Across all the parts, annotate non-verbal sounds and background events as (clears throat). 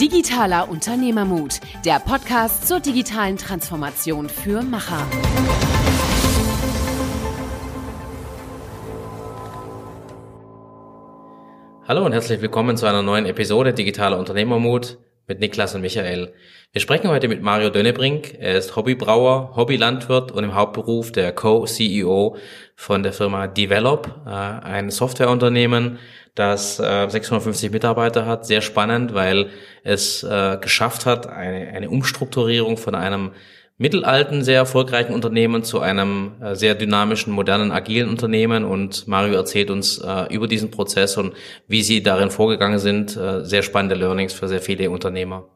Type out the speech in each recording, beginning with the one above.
Digitaler Unternehmermut, der Podcast zur digitalen Transformation für Macher. Hallo und herzlich willkommen zu einer neuen Episode Digitaler Unternehmermut mit Niklas und Michael. Wir sprechen heute mit Mario Dönnebrink. Er ist Hobbybrauer, Hobbylandwirt und im Hauptberuf der Co-CEO von der Firma Develop, äh, ein Softwareunternehmen, das 650 äh, Mitarbeiter hat. Sehr spannend, weil es äh, geschafft hat, eine, eine Umstrukturierung von einem mittelalten, sehr erfolgreichen Unternehmen zu einem äh, sehr dynamischen, modernen, agilen Unternehmen. Und Mario erzählt uns äh, über diesen Prozess und wie sie darin vorgegangen sind. Äh, sehr spannende Learnings für sehr viele Unternehmer.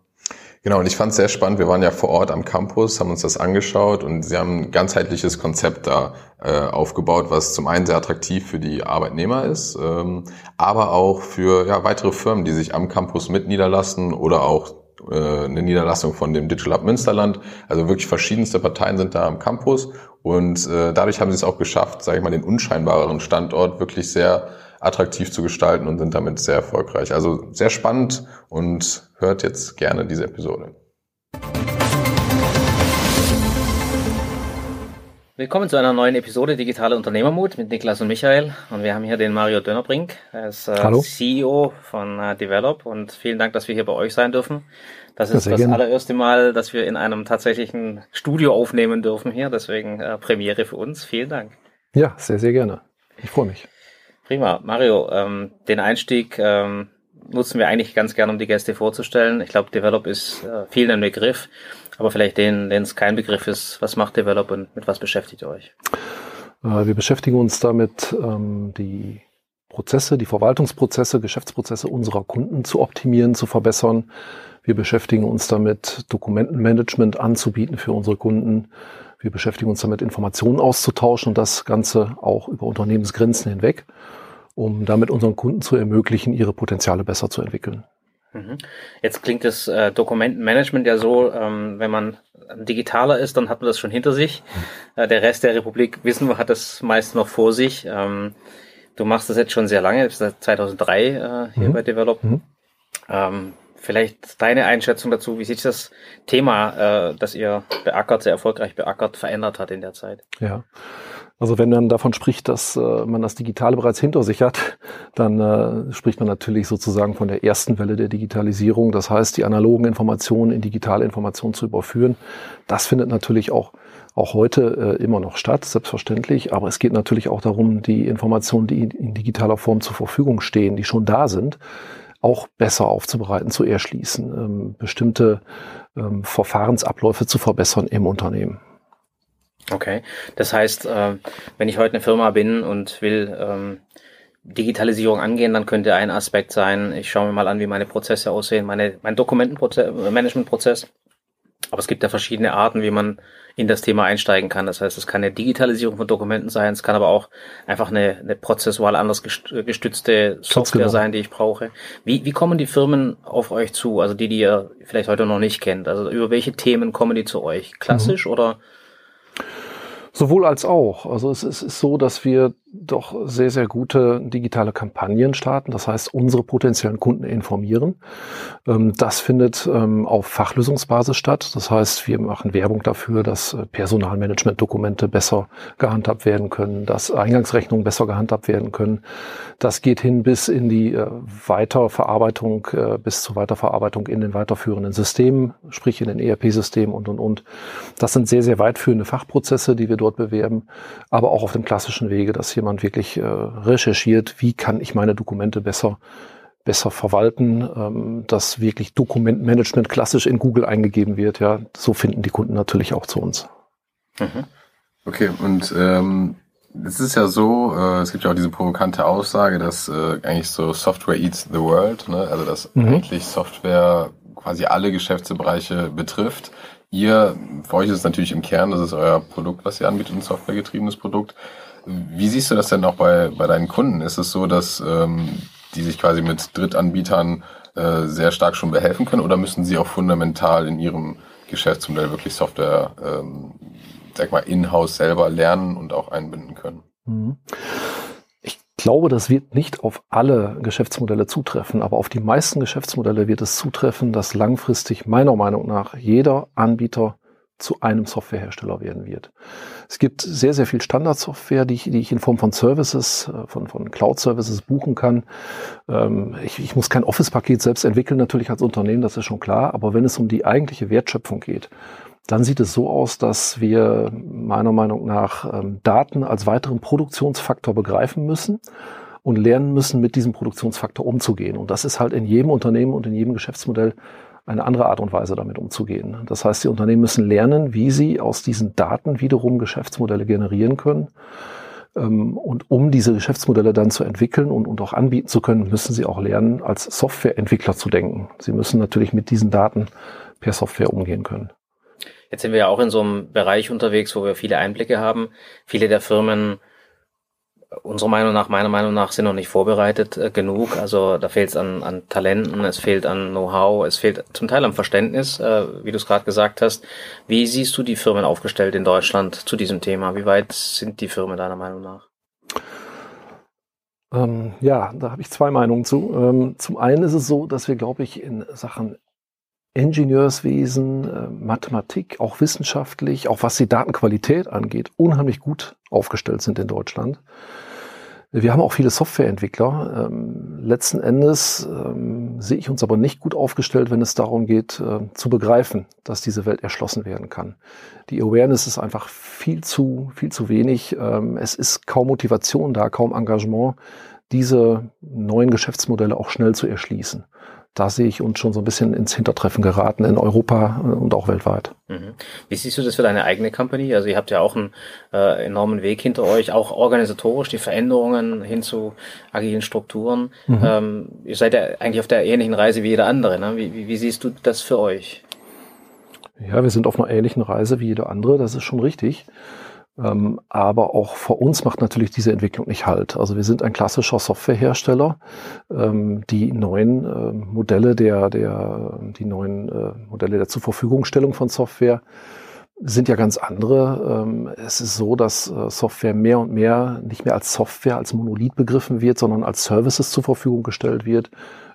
Genau, und ich fand es sehr spannend. Wir waren ja vor Ort am Campus, haben uns das angeschaut und sie haben ein ganzheitliches Konzept da äh, aufgebaut, was zum einen sehr attraktiv für die Arbeitnehmer ist, ähm, aber auch für ja, weitere Firmen, die sich am Campus mit niederlassen oder auch äh, eine Niederlassung von dem Digital Hub Münsterland. Also wirklich verschiedenste Parteien sind da am Campus und äh, dadurch haben sie es auch geschafft, sage ich mal, den unscheinbareren Standort wirklich sehr attraktiv zu gestalten und sind damit sehr erfolgreich. Also sehr spannend und hört jetzt gerne diese Episode. Willkommen zu einer neuen Episode Digitale Unternehmermut mit Niklas und Michael. Und wir haben hier den Mario Dönnerbrink. Er ist äh, CEO von äh, Develop und vielen Dank, dass wir hier bei euch sein dürfen. Das ist das gerne. allererste Mal, dass wir in einem tatsächlichen Studio aufnehmen dürfen hier. Deswegen äh, Premiere für uns. Vielen Dank. Ja, sehr, sehr gerne. Ich freue mich. Prima. Mario, ähm, den Einstieg ähm, nutzen wir eigentlich ganz gerne, um die Gäste vorzustellen. Ich glaube, Develop ist äh, vielen ein Begriff. Aber vielleicht denen, denen es kein Begriff ist, was macht Develop und mit was beschäftigt ihr euch? Äh, wir beschäftigen uns damit, ähm, die Prozesse, die Verwaltungsprozesse, Geschäftsprozesse unserer Kunden zu optimieren, zu verbessern. Wir beschäftigen uns damit, Dokumentenmanagement anzubieten für unsere Kunden. Wir beschäftigen uns damit, Informationen auszutauschen und das Ganze auch über Unternehmensgrenzen hinweg, um damit unseren Kunden zu ermöglichen, ihre Potenziale besser zu entwickeln. Mhm. Jetzt klingt das äh, Dokumentenmanagement ja so, ähm, wenn man digitaler ist, dann hat man das schon hinter sich. Mhm. Äh, der Rest der Republik, wissen wir, hat das meist noch vor sich. Ähm, du machst das jetzt schon sehr lange, seit 2003 äh, hier mhm. bei Develop. Mhm. Ähm, vielleicht deine Einschätzung dazu, wie sich das Thema, äh, das ihr beackert, sehr erfolgreich beackert, verändert hat in der Zeit? Ja. Also wenn man davon spricht, dass äh, man das Digitale bereits hinter sich hat, dann äh, spricht man natürlich sozusagen von der ersten Welle der Digitalisierung. Das heißt, die analogen Informationen in digitale Informationen zu überführen. Das findet natürlich auch auch heute äh, immer noch statt, selbstverständlich. Aber es geht natürlich auch darum, die Informationen, die in digitaler Form zur Verfügung stehen, die schon da sind, auch besser aufzubereiten, zu erschließen, ähm, bestimmte ähm, Verfahrensabläufe zu verbessern im Unternehmen. Okay, das heißt, äh, wenn ich heute eine Firma bin und will ähm, Digitalisierung angehen, dann könnte ein Aspekt sein, ich schaue mir mal an, wie meine Prozesse aussehen, meine, mein Dokumentenmanagementprozess. Aber es gibt ja verschiedene Arten, wie man in das Thema einsteigen kann. Das heißt, es kann eine Digitalisierung von Dokumenten sein, es kann aber auch einfach eine, eine prozessual anders gestützte Software genau. sein, die ich brauche. Wie, wie kommen die Firmen auf euch zu? Also die, die ihr vielleicht heute noch nicht kennt. Also über welche Themen kommen die zu euch? Klassisch mhm. oder Sowohl als auch. Also es ist, so, dass wir doch sehr, sehr gute digitale Kampagnen starten. Das heißt, unsere potenziellen Kunden informieren. Ähm, das findet ähm, auf Fachlösungsbasis statt. Das heißt, wir machen Werbung dafür, dass äh, Personalmanagement-Dokumente besser gehandhabt werden können, dass Eingangsrechnungen besser gehandhabt werden können. Das geht hin bis in die äh, Weiterverarbeitung, äh, bis zur Weiterverarbeitung in den weiterführenden Systemen, sprich in den ERP-Systemen und, und, und. Das sind sehr, sehr weitführende Fachprozesse, die wir dort bewerben, aber auch auf dem klassischen Wege, dass hier jemand wirklich äh, recherchiert, wie kann ich meine Dokumente besser besser verwalten, ähm, dass wirklich Dokumentmanagement klassisch in Google eingegeben wird. Ja, so finden die Kunden natürlich auch zu uns. Mhm. Okay, und ähm, es ist ja so, äh, es gibt ja auch diese provokante Aussage, dass äh, eigentlich so Software eats the world, ne? also dass mhm. eigentlich Software quasi alle Geschäftsbereiche betrifft. Ihr, für euch ist es natürlich im Kern, das ist euer Produkt, was ihr anbietet, ein softwaregetriebenes Produkt. Wie siehst du das denn auch bei, bei deinen Kunden? Ist es so, dass ähm, die sich quasi mit Drittanbietern äh, sehr stark schon behelfen können oder müssen sie auch fundamental in ihrem Geschäftsmodell wirklich Software, ähm, sag mal, in-house selber lernen und auch einbinden können? Mhm glaube, das wird nicht auf alle Geschäftsmodelle zutreffen, aber auf die meisten Geschäftsmodelle wird es zutreffen, dass langfristig meiner Meinung nach jeder Anbieter zu einem Softwarehersteller werden wird. Es gibt sehr, sehr viel Standardsoftware, die ich, die ich in Form von Services, äh, von, von Cloud-Services buchen kann. Ähm, ich, ich muss kein Office-Paket selbst entwickeln, natürlich als Unternehmen, das ist schon klar. Aber wenn es um die eigentliche Wertschöpfung geht, dann sieht es so aus, dass wir meiner Meinung nach ähm, Daten als weiteren Produktionsfaktor begreifen müssen und lernen müssen, mit diesem Produktionsfaktor umzugehen. Und das ist halt in jedem Unternehmen und in jedem Geschäftsmodell eine andere Art und Weise damit umzugehen. Das heißt, die Unternehmen müssen lernen, wie sie aus diesen Daten wiederum Geschäftsmodelle generieren können. Ähm, und um diese Geschäftsmodelle dann zu entwickeln und, und auch anbieten zu können, müssen sie auch lernen, als Softwareentwickler zu denken. Sie müssen natürlich mit diesen Daten per Software umgehen können. Jetzt sind wir ja auch in so einem Bereich unterwegs, wo wir viele Einblicke haben. Viele der Firmen, unserer Meinung nach, meiner Meinung nach, sind noch nicht vorbereitet äh, genug. Also da fehlt es an, an Talenten, es fehlt an Know-how, es fehlt zum Teil am Verständnis, äh, wie du es gerade gesagt hast. Wie siehst du die Firmen aufgestellt in Deutschland zu diesem Thema? Wie weit sind die Firmen deiner Meinung nach? Ähm, ja, da habe ich zwei Meinungen zu. Ähm, zum einen ist es so, dass wir, glaube ich, in Sachen Ingenieurswesen, äh, Mathematik, auch wissenschaftlich, auch was die Datenqualität angeht, unheimlich gut aufgestellt sind in Deutschland. Wir haben auch viele Softwareentwickler. Ähm, letzten Endes ähm, sehe ich uns aber nicht gut aufgestellt, wenn es darum geht, äh, zu begreifen, dass diese Welt erschlossen werden kann. Die Awareness ist einfach viel zu, viel zu wenig. Ähm, es ist kaum Motivation da, kaum Engagement, diese neuen Geschäftsmodelle auch schnell zu erschließen da sehe ich uns schon so ein bisschen ins Hintertreffen geraten in Europa äh, und auch weltweit. Mhm. Wie siehst du das für deine eigene Company? Also ihr habt ja auch einen äh, enormen Weg hinter euch, auch organisatorisch, die Veränderungen hin zu agilen Strukturen. Mhm. Ähm, ihr seid ja eigentlich auf der ähnlichen Reise wie jeder andere. Ne? Wie, wie, wie siehst du das für euch? Ja, wir sind auf einer ähnlichen Reise wie jeder andere, das ist schon richtig. Ähm, aber auch vor uns macht natürlich diese Entwicklung nicht halt. Also wir sind ein klassischer Softwarehersteller. Ähm, die neuen äh, Modelle der, der, die neuen äh, Modelle der Zurverfügungstellung von Software sind ja ganz andere. Ähm, es ist so, dass äh, Software mehr und mehr nicht mehr als Software, als Monolith begriffen wird, sondern als Services zur Verfügung gestellt wird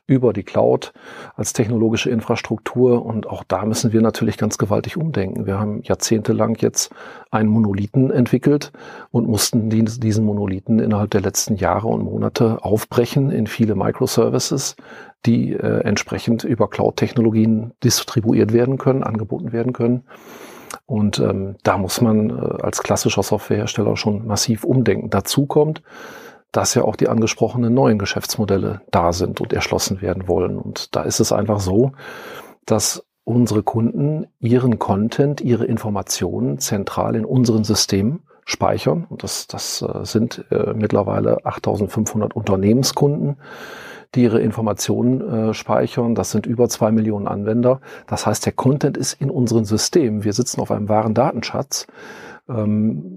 über die Cloud als technologische Infrastruktur. Und auch da müssen wir natürlich ganz gewaltig umdenken. Wir haben jahrzehntelang jetzt einen Monolithen entwickelt und mussten diesen Monolithen innerhalb der letzten Jahre und Monate aufbrechen in viele Microservices, die äh, entsprechend über Cloud-Technologien distribuiert werden können, angeboten werden können. Und ähm, da muss man äh, als klassischer Softwarehersteller schon massiv umdenken. Dazu kommt, dass ja auch die angesprochenen neuen Geschäftsmodelle da sind und erschlossen werden wollen. Und da ist es einfach so, dass unsere Kunden ihren Content, ihre Informationen zentral in unseren Systemen speichern. Und das, das äh, sind äh, mittlerweile 8500 Unternehmenskunden, die ihre Informationen äh, speichern. Das sind über zwei Millionen Anwender. Das heißt, der Content ist in unseren Systemen. Wir sitzen auf einem wahren Datenschatz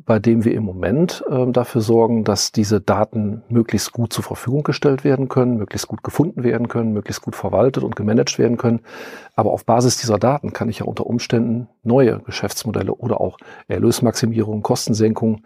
bei dem wir im Moment äh, dafür sorgen, dass diese Daten möglichst gut zur Verfügung gestellt werden können, möglichst gut gefunden werden können, möglichst gut verwaltet und gemanagt werden können. Aber auf Basis dieser Daten kann ich ja unter Umständen neue Geschäftsmodelle oder auch Erlösmaximierung, Kostensenkung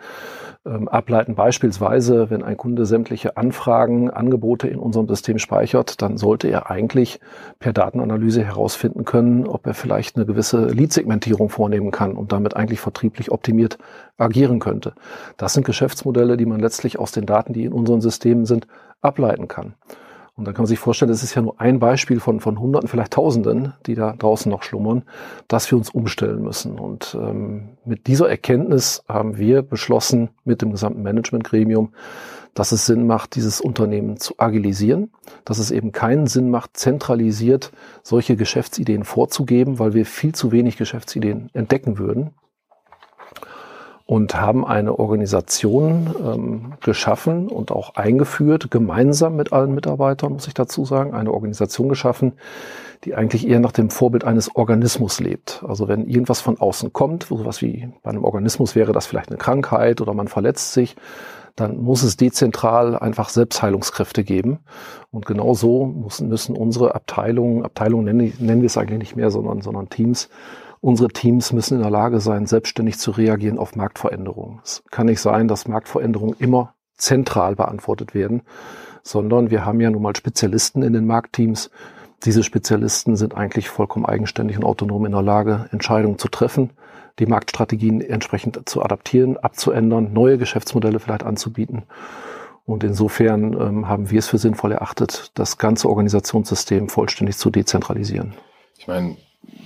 ähm, ableiten. Beispielsweise, wenn ein Kunde sämtliche Anfragen, Angebote in unserem System speichert, dann sollte er eigentlich per Datenanalyse herausfinden können, ob er vielleicht eine gewisse Lead-Segmentierung vornehmen kann und damit eigentlich vertrieblich optimiert agieren könnte. Das sind Geschäftsmodelle, die man letztlich aus den Daten, die in unseren Systemen sind, ableiten kann. Und dann kann man sich vorstellen, das ist ja nur ein Beispiel von, von Hunderten, vielleicht Tausenden, die da draußen noch schlummern, dass wir uns umstellen müssen. Und ähm, mit dieser Erkenntnis haben wir beschlossen, mit dem gesamten Managementgremium, dass es Sinn macht, dieses Unternehmen zu agilisieren, dass es eben keinen Sinn macht, zentralisiert solche Geschäftsideen vorzugeben, weil wir viel zu wenig Geschäftsideen entdecken würden und haben eine Organisation ähm, geschaffen und auch eingeführt, gemeinsam mit allen Mitarbeitern, muss ich dazu sagen, eine Organisation geschaffen, die eigentlich eher nach dem Vorbild eines Organismus lebt. Also wenn irgendwas von außen kommt, sowas wie bei einem Organismus wäre das vielleicht eine Krankheit oder man verletzt sich, dann muss es dezentral einfach Selbstheilungskräfte geben. Und genau so müssen, müssen unsere Abteilungen, Abteilungen nennen, nennen wir es eigentlich nicht mehr, sondern, sondern Teams, Unsere Teams müssen in der Lage sein, selbstständig zu reagieren auf Marktveränderungen. Es kann nicht sein, dass Marktveränderungen immer zentral beantwortet werden, sondern wir haben ja nun mal Spezialisten in den Marktteams. Diese Spezialisten sind eigentlich vollkommen eigenständig und autonom in der Lage, Entscheidungen zu treffen, die Marktstrategien entsprechend zu adaptieren, abzuändern, neue Geschäftsmodelle vielleicht anzubieten. Und insofern ähm, haben wir es für sinnvoll erachtet, das ganze Organisationssystem vollständig zu dezentralisieren. Ich meine,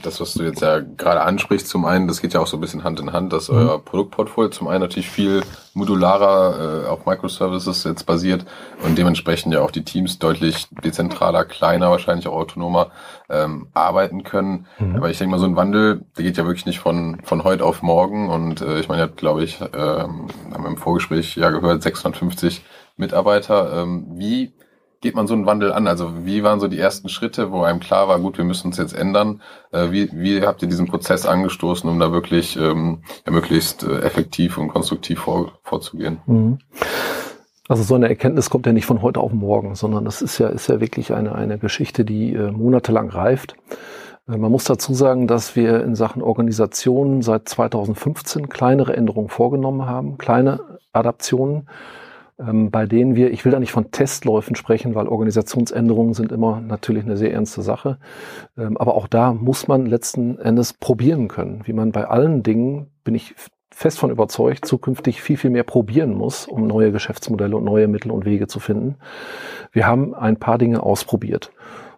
das, was du jetzt ja gerade ansprichst, zum einen, das geht ja auch so ein bisschen Hand in Hand, dass mhm. euer Produktportfolio zum einen natürlich viel modularer äh, auf Microservices jetzt basiert und dementsprechend ja auch die Teams deutlich dezentraler, kleiner, wahrscheinlich auch autonomer ähm, arbeiten können. Mhm. Aber ich denke mal, so ein Wandel, der geht ja wirklich nicht von, von heute auf morgen und äh, ich meine, ihr habt, glaube ich, ähm, haben wir im Vorgespräch ja gehört, 650 Mitarbeiter. Ähm, wie geht man so einen Wandel an? Also wie waren so die ersten Schritte, wo einem klar war, gut, wir müssen uns jetzt ändern? Äh, wie, wie habt ihr diesen Prozess angestoßen, um da wirklich ähm, ja, möglichst äh, effektiv und konstruktiv vor, vorzugehen? Mhm. Also so eine Erkenntnis kommt ja nicht von heute auf morgen, sondern das ist ja, ist ja wirklich eine, eine Geschichte, die äh, monatelang reift. Man muss dazu sagen, dass wir in Sachen Organisation seit 2015 kleinere Änderungen vorgenommen haben, kleine Adaptionen bei denen wir, ich will da nicht von Testläufen sprechen, weil Organisationsänderungen sind immer natürlich eine sehr ernste Sache. Ähm, aber auch da muss man letzten Endes probieren können. Wie man bei allen Dingen, bin ich fest von überzeugt, zukünftig viel, viel mehr probieren muss, um neue Geschäftsmodelle und neue Mittel und Wege zu finden. Wir haben ein paar Dinge ausprobiert.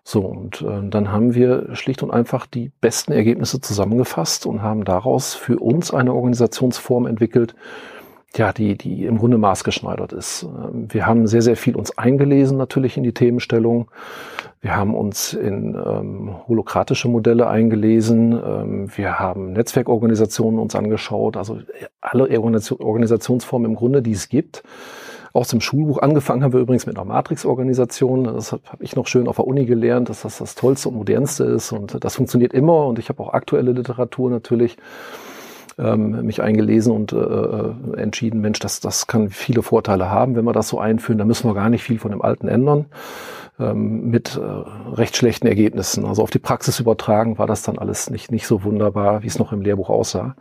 So, und äh, dann haben wir schlicht und einfach die besten Ergebnisse zusammengefasst und haben daraus für uns eine Organisationsform entwickelt, ja, die, die im Grunde maßgeschneidert ist. Ähm, wir haben sehr, sehr viel uns eingelesen natürlich in die Themenstellung. Wir haben uns in ähm, holokratische Modelle eingelesen. Ähm, wir haben Netzwerkorganisationen uns angeschaut. Also alle Organisationsformen im Grunde, die es gibt. Aus dem Schulbuch angefangen haben wir übrigens mit einer Matrix-Organisation. Das habe ich noch schön auf der Uni gelernt, dass das das Tollste und Modernste ist. Und das funktioniert immer. Und ich habe auch aktuelle Literatur natürlich ähm, mich eingelesen und äh, äh, entschieden, Mensch, das, das kann viele Vorteile haben, wenn wir das so einführen. Da müssen wir gar nicht viel von dem Alten ändern ähm, mit äh, recht schlechten Ergebnissen. Also auf die Praxis übertragen war das dann alles nicht, nicht so wunderbar, wie es noch im Lehrbuch aussah.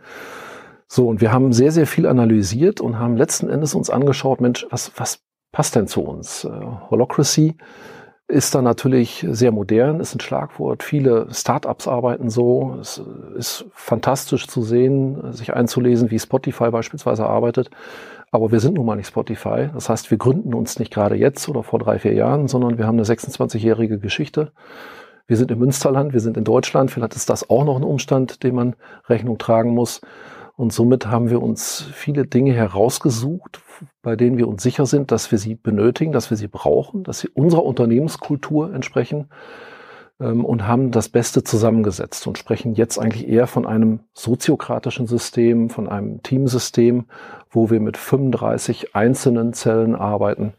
So, und wir haben sehr, sehr viel analysiert und haben letzten Endes uns angeschaut, Mensch, was, was passt denn zu uns? Äh, Holocracy ist dann natürlich sehr modern, ist ein Schlagwort. Viele Startups arbeiten so. Es ist fantastisch zu sehen, sich einzulesen, wie Spotify beispielsweise arbeitet. Aber wir sind nun mal nicht Spotify. Das heißt, wir gründen uns nicht gerade jetzt oder vor drei, vier Jahren, sondern wir haben eine 26-jährige Geschichte. Wir sind im Münsterland, wir sind in Deutschland. Vielleicht ist das auch noch ein Umstand, dem man Rechnung tragen muss. Und somit haben wir uns viele Dinge herausgesucht, bei denen wir uns sicher sind, dass wir sie benötigen, dass wir sie brauchen, dass sie unserer Unternehmenskultur entsprechen ähm, und haben das Beste zusammengesetzt und sprechen jetzt eigentlich eher von einem soziokratischen System, von einem Teamsystem, wo wir mit 35 einzelnen Zellen arbeiten,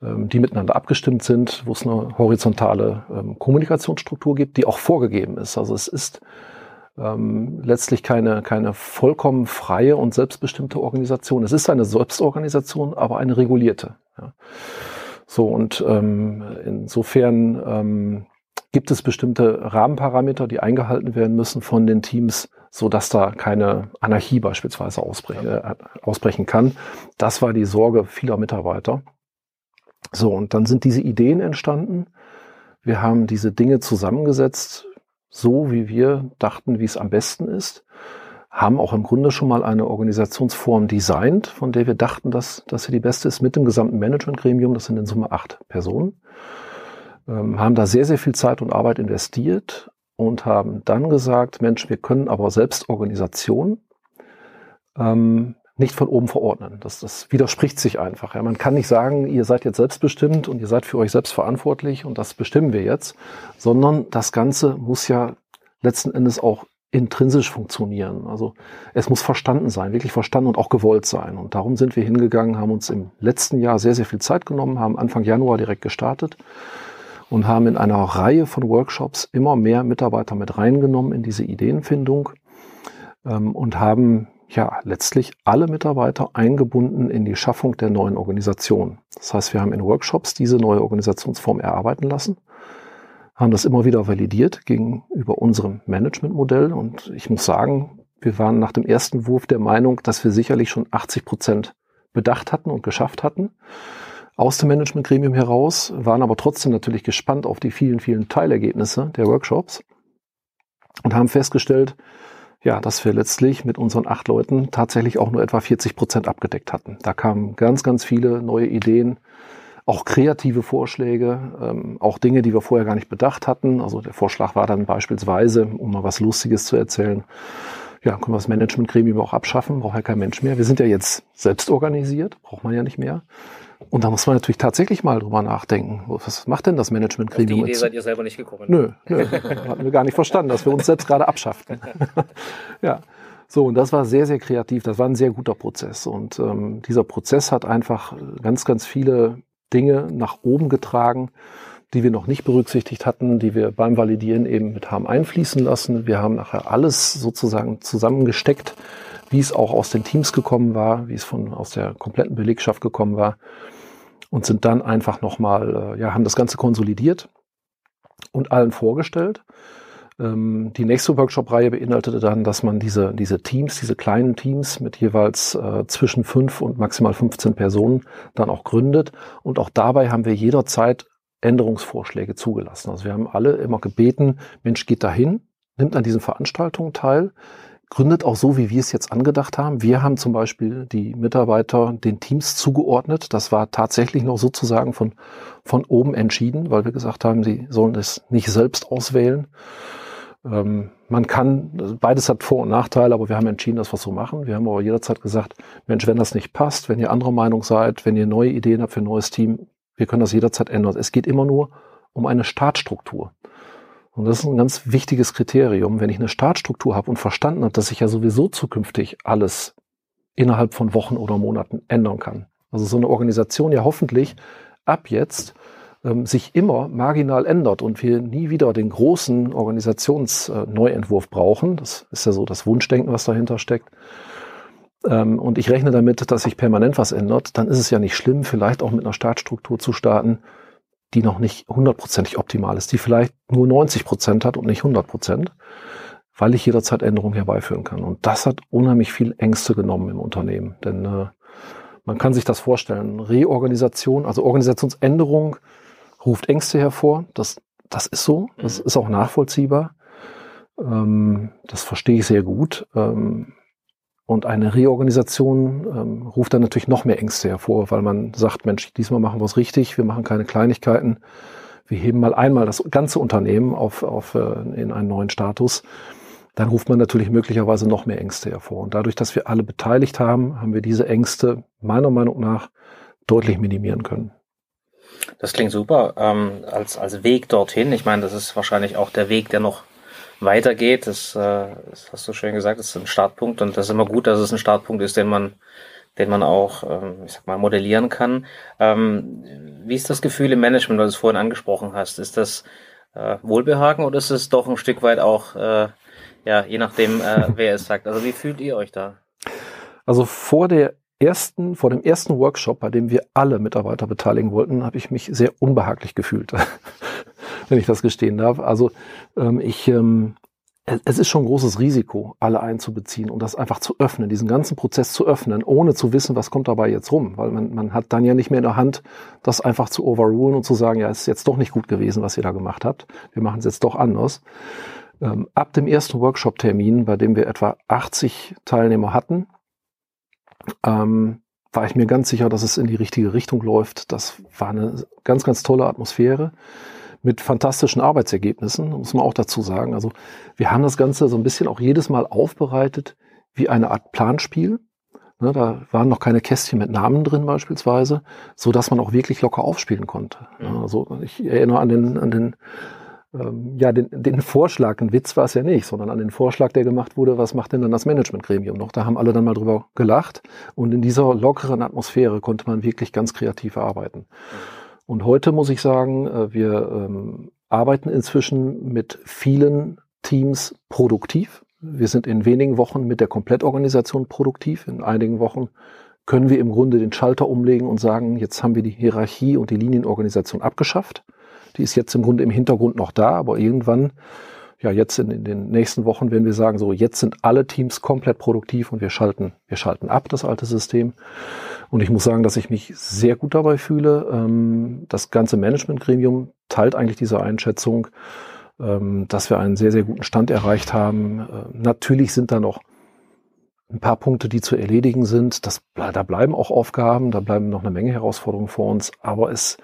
ähm, die miteinander abgestimmt sind, wo es eine horizontale ähm, Kommunikationsstruktur gibt, die auch vorgegeben ist. Also es ist ähm, letztlich keine, keine vollkommen freie und selbstbestimmte Organisation. Es ist eine Selbstorganisation, aber eine regulierte. Ja. So, und ähm, insofern ähm, gibt es bestimmte Rahmenparameter, die eingehalten werden müssen von den Teams, so dass da keine Anarchie beispielsweise ausbrechen, äh, ausbrechen kann. Das war die Sorge vieler Mitarbeiter. So, und dann sind diese Ideen entstanden. Wir haben diese Dinge zusammengesetzt, so, wie wir dachten, wie es am besten ist, haben auch im Grunde schon mal eine Organisationsform designt, von der wir dachten, dass, dass sie die beste ist, mit dem gesamten Managementgremium, das sind in Summe acht Personen, ähm, haben da sehr, sehr viel Zeit und Arbeit investiert und haben dann gesagt, Mensch, wir können aber selbst Organisation ähm, nicht von oben verordnen. Das, das widerspricht sich einfach. Ja. Man kann nicht sagen, ihr seid jetzt selbstbestimmt und ihr seid für euch selbst verantwortlich und das bestimmen wir jetzt, sondern das Ganze muss ja letzten Endes auch intrinsisch funktionieren. Also es muss verstanden sein, wirklich verstanden und auch gewollt sein. Und darum sind wir hingegangen, haben uns im letzten Jahr sehr, sehr viel Zeit genommen, haben Anfang Januar direkt gestartet und haben in einer Reihe von Workshops immer mehr Mitarbeiter mit reingenommen in diese Ideenfindung ähm, und haben ja letztlich alle Mitarbeiter eingebunden in die Schaffung der neuen Organisation. Das heißt, wir haben in Workshops diese neue Organisationsform erarbeiten lassen, haben das immer wieder validiert gegenüber unserem Managementmodell und ich muss sagen, wir waren nach dem ersten Wurf der Meinung, dass wir sicherlich schon 80 Prozent bedacht hatten und geschafft hatten aus dem Managementgremium heraus, waren aber trotzdem natürlich gespannt auf die vielen, vielen Teilergebnisse der Workshops und haben festgestellt, ja, dass wir letztlich mit unseren acht Leuten tatsächlich auch nur etwa 40 Prozent abgedeckt hatten. Da kamen ganz, ganz viele neue Ideen, auch kreative Vorschläge, ähm, auch Dinge, die wir vorher gar nicht bedacht hatten. Also der Vorschlag war dann beispielsweise, um mal was Lustiges zu erzählen, ja, können wir das Managementgremium auch abschaffen, braucht ja kein Mensch mehr. Wir sind ja jetzt selbst organisiert, braucht man ja nicht mehr. Und da muss man natürlich tatsächlich mal drüber nachdenken. Was macht denn das Management-Gremium? Auf die Idee seid ihr selber nicht gekommen. Nö, nö. (laughs) hatten wir gar nicht verstanden, dass wir uns selbst gerade abschaffen. (laughs) ja. So, und das war sehr, sehr kreativ. Das war ein sehr guter Prozess. Und ähm, dieser Prozess hat einfach ganz, ganz viele Dinge nach oben getragen, die wir noch nicht berücksichtigt hatten, die wir beim Validieren eben mit haben einfließen lassen. Wir haben nachher alles sozusagen zusammengesteckt, wie es auch aus den Teams gekommen war, wie es von aus der kompletten Belegschaft gekommen war und sind dann einfach nochmal, äh, ja, haben das Ganze konsolidiert und allen vorgestellt. Ähm, die nächste Workshop-Reihe beinhaltete dann, dass man diese, diese Teams, diese kleinen Teams mit jeweils äh, zwischen fünf und maximal 15 Personen dann auch gründet. Und auch dabei haben wir jederzeit Änderungsvorschläge zugelassen. Also wir haben alle immer gebeten, Mensch, geht dahin, nimmt an diesen Veranstaltungen teil, gründet auch so, wie wir es jetzt angedacht haben. Wir haben zum Beispiel die Mitarbeiter den Teams zugeordnet. Das war tatsächlich noch sozusagen von, von oben entschieden, weil wir gesagt haben, sie sollen es nicht selbst auswählen. Ähm, man kann, beides hat Vor- und Nachteile, aber wir haben entschieden, dass wir es so machen. Wir haben aber jederzeit gesagt, Mensch, wenn das nicht passt, wenn ihr anderer Meinung seid, wenn ihr neue Ideen habt für ein neues Team, wir können das jederzeit ändern. Es geht immer nur um eine Startstruktur. Und das ist ein ganz wichtiges Kriterium. Wenn ich eine Startstruktur habe und verstanden habe, dass ich ja sowieso zukünftig alles innerhalb von Wochen oder Monaten ändern kann. Also so eine Organisation ja hoffentlich ab jetzt ähm, sich immer marginal ändert und wir nie wieder den großen Organisationsneuentwurf äh, brauchen. Das ist ja so das Wunschdenken, was dahinter steckt. Ähm, und ich rechne damit, dass sich permanent was ändert. Dann ist es ja nicht schlimm, vielleicht auch mit einer Startstruktur zu starten, die noch nicht hundertprozentig optimal ist, die vielleicht nur 90 Prozent hat und nicht 100 Prozent, weil ich jederzeit Änderungen herbeiführen kann. Und das hat unheimlich viel Ängste genommen im Unternehmen. Denn äh, man kann sich das vorstellen, Reorganisation, also Organisationsänderung ruft Ängste hervor. Das, das ist so, das mhm. ist auch nachvollziehbar. Ähm, das verstehe ich sehr gut. Ähm, und eine Reorganisation ähm, ruft dann natürlich noch mehr Ängste hervor, weil man sagt, Mensch, diesmal machen wir es richtig, wir machen keine Kleinigkeiten, wir heben mal einmal das ganze Unternehmen auf, auf, äh, in einen neuen Status. Dann ruft man natürlich möglicherweise noch mehr Ängste hervor. Und dadurch, dass wir alle beteiligt haben, haben wir diese Ängste meiner Meinung nach deutlich minimieren können. Das klingt super ähm, als, als Weg dorthin. Ich meine, das ist wahrscheinlich auch der Weg, der noch weitergeht. Das, äh, das hast du schön gesagt, das ist ein Startpunkt und das ist immer gut, dass es ein Startpunkt ist, den man, den man auch, ähm, ich sag mal, modellieren kann. Ähm, wie ist das Gefühl im Management, weil du es vorhin angesprochen hast? Ist das äh, Wohlbehagen oder ist es doch ein Stück weit auch, äh, ja, je nachdem, äh, (laughs) wer es sagt? Also wie fühlt ihr euch da? Also vor der ersten, vor dem ersten Workshop, bei dem wir alle Mitarbeiter beteiligen wollten, habe ich mich sehr unbehaglich gefühlt. Wenn ich das gestehen darf. Also ähm, ich, ähm, es ist schon ein großes Risiko, alle einzubeziehen und das einfach zu öffnen, diesen ganzen Prozess zu öffnen, ohne zu wissen, was kommt dabei jetzt rum. Weil man, man hat dann ja nicht mehr in der Hand, das einfach zu overrulen und zu sagen, ja, es ist jetzt doch nicht gut gewesen, was ihr da gemacht habt. Wir machen es jetzt doch anders. Ähm, ab dem ersten Workshop-Termin, bei dem wir etwa 80 Teilnehmer hatten, ähm, war ich mir ganz sicher, dass es in die richtige Richtung läuft. Das war eine ganz, ganz tolle Atmosphäre mit fantastischen Arbeitsergebnissen, muss man auch dazu sagen. Also wir haben das Ganze so ein bisschen auch jedes Mal aufbereitet wie eine Art Planspiel. Ne, da waren noch keine Kästchen mit Namen drin beispielsweise, so dass man auch wirklich locker aufspielen konnte. Mhm. Also ich erinnere an den, an den ähm, ja, den, den Vorschlag, ein Witz war es ja nicht, sondern an den Vorschlag, der gemacht wurde, was macht denn dann das Managementgremium noch? Da haben alle dann mal drüber gelacht und in dieser lockeren Atmosphäre konnte man wirklich ganz kreativ arbeiten. Mhm. Und heute muss ich sagen, äh, wir ähm, arbeiten inzwischen mit vielen Teams produktiv. Wir sind in wenigen Wochen mit der Komplettorganisation produktiv. In einigen Wochen können wir im Grunde den Schalter umlegen und sagen, jetzt haben wir die Hierarchie und die Linienorganisation abgeschafft. Die ist jetzt im Grunde im Hintergrund noch da, aber irgendwann ja, jetzt in, in, den nächsten Wochen werden wir sagen, so jetzt sind alle Teams komplett produktiv und wir schalten, wir schalten ab das alte System. Und ich muss sagen, dass ich mich sehr gut dabei fühle. Ähm, das ganze Managementgremium teilt eigentlich diese Einschätzung, ähm, dass wir einen sehr, sehr guten Stand erreicht haben. Äh, natürlich sind da noch ein paar Punkte, die zu erledigen sind. Das, da bleiben auch Aufgaben, da bleiben noch eine Menge Herausforderungen vor uns, aber es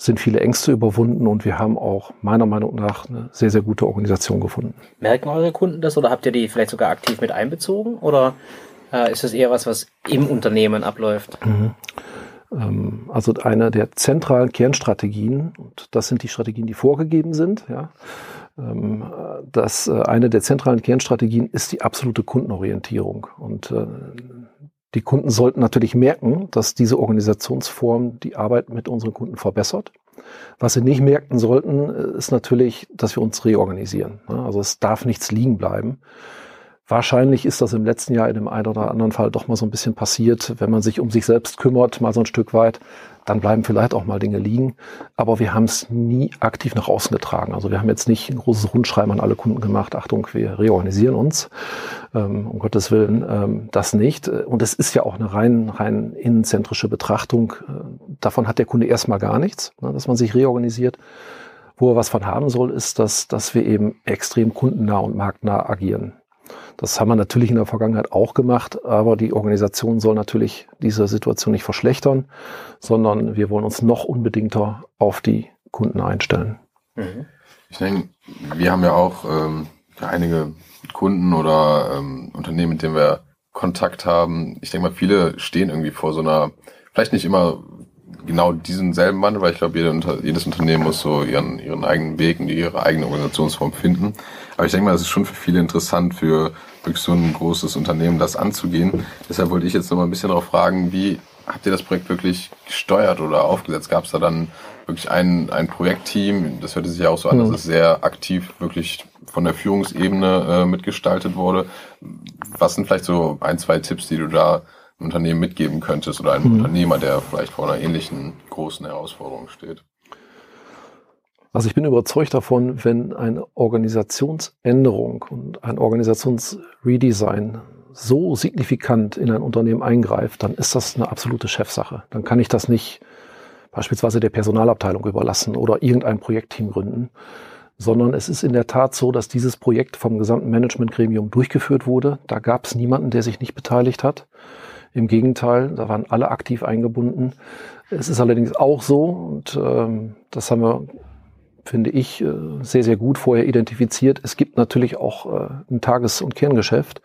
sind viele Ängste überwunden und wir haben auch meiner Meinung nach eine sehr, sehr gute Organisation gefunden. Merken eure Kunden das oder habt ihr die vielleicht sogar aktiv mit einbezogen oder äh, ist das eher was, was im Unternehmen abläuft? Mhm. Ähm, also eine der zentralen Kernstrategien, und das sind die Strategien, die vorgegeben sind, ja, ähm, dass äh, eine der zentralen Kernstrategien ist die absolute Kundenorientierung. Und äh, die Kunden sollten natürlich merken, dass diese Organisationsform die Arbeit mit unseren Kunden verbessert. Was sie nicht merken sollten, ist natürlich, dass wir uns reorganisieren. Also es darf nichts liegen bleiben. Wahrscheinlich ist das im letzten Jahr in dem einen oder anderen Fall doch mal so ein bisschen passiert, wenn man sich um sich selbst kümmert, mal so ein Stück weit, dann bleiben vielleicht auch mal Dinge liegen. Aber wir haben es nie aktiv nach außen getragen. Also wir haben jetzt nicht ein großes Rundschreiben an alle Kunden gemacht, Achtung, wir reorganisieren uns. Ähm, um Gottes Willen, ähm, das nicht. Und es ist ja auch eine rein, rein innenzentrische Betrachtung. Äh, davon hat der Kunde erstmal gar nichts, ne, dass man sich reorganisiert. Wo er was von haben soll, ist, dass, dass wir eben extrem kundennah und marktnah agieren. Das haben wir natürlich in der Vergangenheit auch gemacht, aber die Organisation soll natürlich diese Situation nicht verschlechtern, sondern wir wollen uns noch unbedingter auf die Kunden einstellen. Mhm. Ich denke, wir haben ja auch ähm, einige Kunden oder ähm, Unternehmen, mit denen wir Kontakt haben. Ich denke mal, viele stehen irgendwie vor so einer, vielleicht nicht immer genau diesen selben Wandel, weil ich glaube, jede, jedes Unternehmen muss so ihren, ihren eigenen Weg und ihre eigene Organisationsform finden. Aber ich denke mal, es ist schon für viele interessant, für wirklich so ein großes Unternehmen das anzugehen. Deshalb wollte ich jetzt noch mal ein bisschen darauf fragen, wie habt ihr das Projekt wirklich gesteuert oder aufgesetzt? Gab es da dann wirklich ein, ein Projektteam? Das hörte sich ja auch so an, dass mhm. es sehr aktiv wirklich von der Führungsebene äh, mitgestaltet wurde. Was sind vielleicht so ein, zwei Tipps, die du da einem Unternehmen mitgeben könntest oder einem mhm. Unternehmer, der vielleicht vor einer ähnlichen großen Herausforderung steht? Also ich bin überzeugt davon, wenn eine Organisationsänderung und ein Organisationsredesign so signifikant in ein Unternehmen eingreift, dann ist das eine absolute Chefsache. Dann kann ich das nicht beispielsweise der Personalabteilung überlassen oder irgendein Projektteam gründen, sondern es ist in der Tat so, dass dieses Projekt vom gesamten Managementgremium durchgeführt wurde. Da gab es niemanden, der sich nicht beteiligt hat. Im Gegenteil, da waren alle aktiv eingebunden. Es ist allerdings auch so, und ähm, das haben wir finde ich, äh, sehr, sehr gut vorher identifiziert. Es gibt natürlich auch äh, ein Tages- und Kerngeschäft.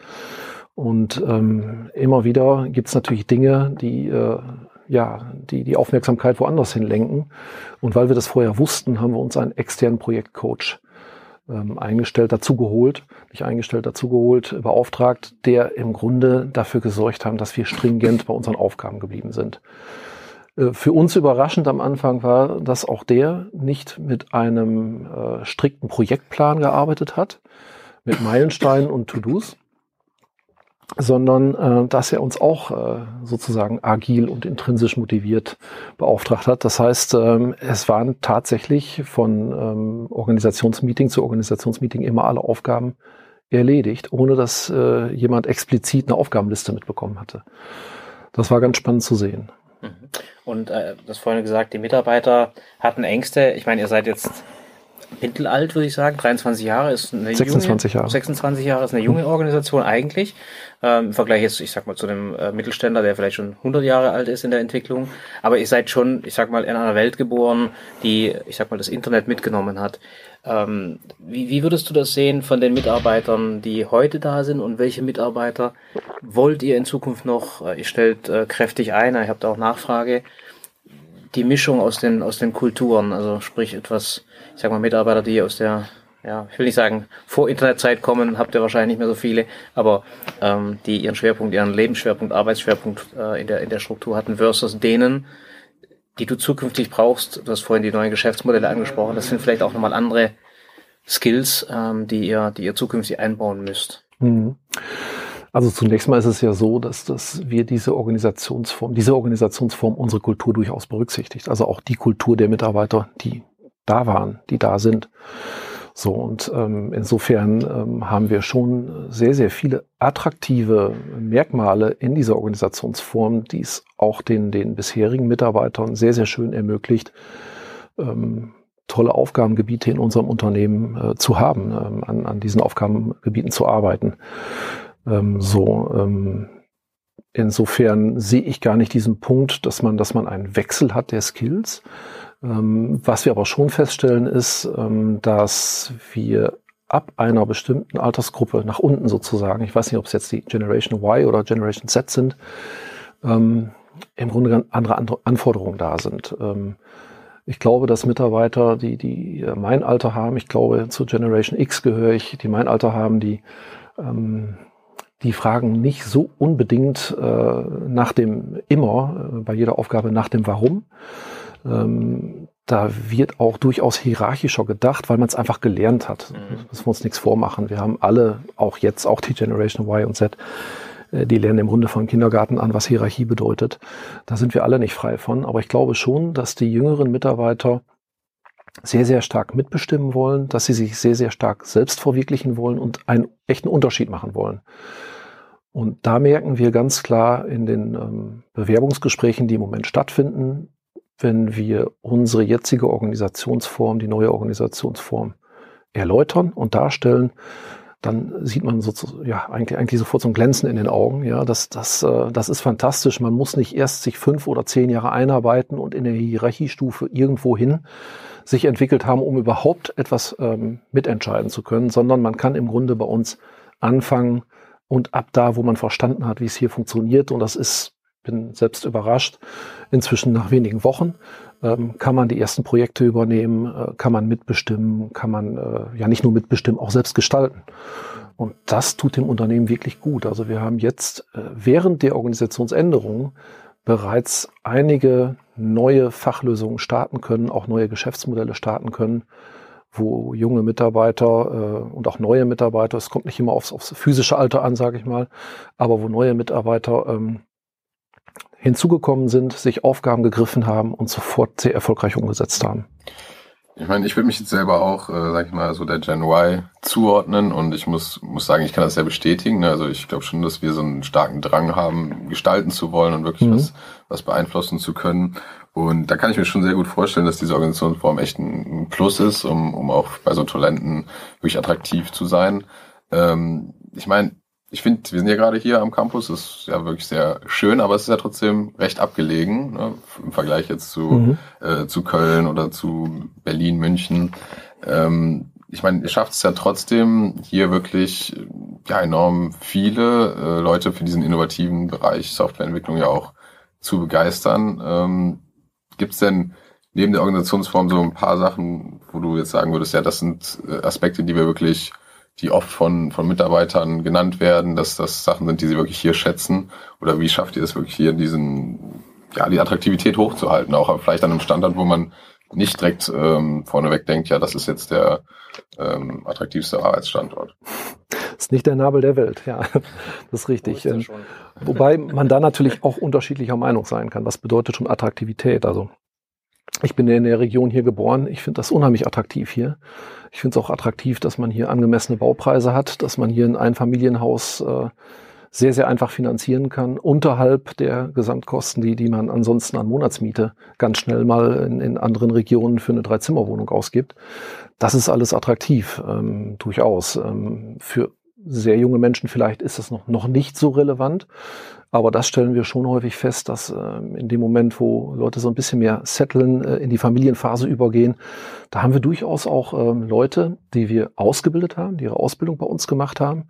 Und ähm, immer wieder gibt es natürlich Dinge, die äh, ja, die die Aufmerksamkeit woanders hin lenken. Und weil wir das vorher wussten, haben wir uns einen externen Projektcoach ähm, eingestellt, dazu geholt, nicht eingestellt, dazu geholt, beauftragt, der im Grunde dafür gesorgt haben, dass wir stringent bei unseren Aufgaben geblieben sind. Äh, für uns überraschend am Anfang war, dass auch der nicht mit einem äh, strikten Projektplan gearbeitet hat, mit Meilensteinen und To-Dos, sondern äh, dass er uns auch äh, sozusagen agil und intrinsisch motiviert beauftragt hat. Das heißt, ähm, es waren tatsächlich von ähm, Organisationsmeeting zu Organisationsmeeting immer alle Aufgaben erledigt, ohne dass äh, jemand explizit eine Aufgabenliste mitbekommen hatte. Das war ganz spannend zu sehen. Und äh, das vorhin gesagt, die Mitarbeiter hatten Ängste. Ich meine, ihr seid jetzt mittelalt, würde ich sagen. 23 Jahre ist eine 26 junge, Jahre. 26 Jahre ist eine junge Organisation eigentlich. Ähm, Im Vergleich jetzt, ich sag mal, zu dem äh, Mittelständler, der vielleicht schon 100 Jahre alt ist in der Entwicklung. Aber ihr seid schon, ich sag mal, in einer Welt geboren, die, ich sag mal, das Internet mitgenommen hat. Ähm, wie, wie würdest du das sehen von den Mitarbeitern, die heute da sind und welche Mitarbeiter wollt ihr in Zukunft noch? Äh, ihr stellt äh, kräftig ein, ihr habt auch Nachfrage. Die Mischung aus den, aus den Kulturen, also sprich etwas, ich sag mal, Mitarbeiter, die aus der, ja, ich will nicht sagen, vor Internetzeit kommen, habt ihr wahrscheinlich nicht mehr so viele, aber ähm, die ihren Schwerpunkt, ihren Lebensschwerpunkt, Arbeitsschwerpunkt äh, in, der, in der Struktur hatten, versus denen, die du zukünftig brauchst. Du hast vorhin die neuen Geschäftsmodelle angesprochen. Das sind vielleicht auch nochmal andere Skills, ähm, die ihr, die ihr zukünftig einbauen müsst. Mhm. Also zunächst mal ist es ja so, dass, dass wir diese Organisationsform, diese Organisationsform unsere Kultur durchaus berücksichtigt. Also auch die Kultur der Mitarbeiter, die da waren, die da sind. So, und ähm, insofern ähm, haben wir schon sehr, sehr viele attraktive Merkmale in dieser Organisationsform, die es auch den, den bisherigen Mitarbeitern sehr, sehr schön ermöglicht, ähm, tolle Aufgabengebiete in unserem Unternehmen äh, zu haben, ähm, an, an diesen Aufgabengebieten zu arbeiten. Ähm, so, ähm, insofern sehe ich gar nicht diesen Punkt, dass man, dass man einen Wechsel hat der Skills. Ähm, was wir aber schon feststellen ist, ähm, dass wir ab einer bestimmten Altersgruppe nach unten sozusagen, ich weiß nicht, ob es jetzt die Generation Y oder Generation Z sind, ähm, im Grunde andere Anforderungen da sind. Ich glaube, dass Mitarbeiter, die, die mein Alter haben, ich glaube, zu Generation X gehöre ich, die mein Alter haben, die, die fragen nicht so unbedingt äh, nach dem immer, äh, bei jeder Aufgabe nach dem Warum. Ähm, da wird auch durchaus hierarchischer gedacht, weil man es einfach gelernt hat. Mhm. Müssen wir uns nichts vormachen. Wir haben alle, auch jetzt, auch die Generation Y und Z, äh, die lernen im Grunde von Kindergarten an, was Hierarchie bedeutet. Da sind wir alle nicht frei von. Aber ich glaube schon, dass die jüngeren Mitarbeiter sehr, sehr stark mitbestimmen wollen, dass sie sich sehr, sehr stark selbst verwirklichen wollen und einen echten Unterschied machen wollen. Und da merken wir ganz klar in den ähm, Bewerbungsgesprächen, die im Moment stattfinden, wenn wir unsere jetzige Organisationsform, die neue Organisationsform erläutern und darstellen, dann sieht man sozusagen, ja, eigentlich, eigentlich sofort so ein Glänzen in den Augen. Ja, das, das, äh, das ist fantastisch. Man muss nicht erst sich fünf oder zehn Jahre einarbeiten und in der Hierarchiestufe irgendwo hin sich entwickelt haben, um überhaupt etwas ähm, mitentscheiden zu können, sondern man kann im Grunde bei uns anfangen und ab da, wo man verstanden hat, wie es hier funktioniert, und das ist, bin selbst überrascht, inzwischen nach wenigen Wochen, ähm, kann man die ersten Projekte übernehmen, äh, kann man mitbestimmen, kann man äh, ja nicht nur mitbestimmen, auch selbst gestalten. Und das tut dem Unternehmen wirklich gut. Also wir haben jetzt äh, während der Organisationsänderung bereits einige neue Fachlösungen starten können, auch neue Geschäftsmodelle starten können, wo junge Mitarbeiter und auch neue Mitarbeiter, es kommt nicht immer aufs, aufs physische Alter an, sage ich mal, aber wo neue Mitarbeiter ähm, hinzugekommen sind, sich Aufgaben gegriffen haben und sofort sehr erfolgreich umgesetzt haben. Ich meine, ich würde mich jetzt selber auch, äh, sag ich mal, so der Gen Y zuordnen und ich muss, muss sagen, ich kann das sehr bestätigen. Ne? Also ich glaube schon, dass wir so einen starken Drang haben, gestalten zu wollen und wirklich mhm. was, was beeinflussen zu können. Und da kann ich mir schon sehr gut vorstellen, dass diese Organisationsform echt ein Plus ist, um, um auch bei so Talenten wirklich attraktiv zu sein. Ähm, ich meine, ich finde, wir sind ja gerade hier am Campus, das ist ja wirklich sehr schön, aber es ist ja trotzdem recht abgelegen ne, im Vergleich jetzt zu, mhm. äh, zu Köln oder zu Berlin, München. Ähm, ich meine, ihr schafft es ja trotzdem, hier wirklich ja, enorm viele äh, Leute für diesen innovativen Bereich Softwareentwicklung ja auch zu begeistern. Ähm, Gibt es denn neben der Organisationsform so ein paar Sachen, wo du jetzt sagen würdest, ja, das sind äh, Aspekte, die wir wirklich die oft von, von Mitarbeitern genannt werden, dass das Sachen sind, die sie wirklich hier schätzen? Oder wie schafft ihr es wirklich hier, diesen, ja, die Attraktivität hochzuhalten? Auch vielleicht an einem Standort, wo man nicht direkt ähm, vorneweg denkt, ja, das ist jetzt der ähm, attraktivste Arbeitsstandort. Das ist nicht der Nabel der Welt, ja, das ist richtig. Ist Wobei man da natürlich auch unterschiedlicher Meinung sein kann. Was bedeutet schon Attraktivität? Also ich bin in der Region hier geboren. Ich finde das unheimlich attraktiv hier. Ich finde es auch attraktiv, dass man hier angemessene Baupreise hat, dass man hier ein Einfamilienhaus äh, sehr, sehr einfach finanzieren kann, unterhalb der Gesamtkosten, die, die man ansonsten an Monatsmiete ganz schnell mal in, in anderen Regionen für eine Dreizimmerwohnung ausgibt. Das ist alles attraktiv, ähm, durchaus. Ähm, für sehr junge Menschen vielleicht ist das noch, noch nicht so relevant. Aber das stellen wir schon häufig fest, dass äh, in dem Moment, wo Leute so ein bisschen mehr setteln, äh, in die Familienphase übergehen, da haben wir durchaus auch ähm, Leute, die wir ausgebildet haben, die ihre Ausbildung bei uns gemacht haben.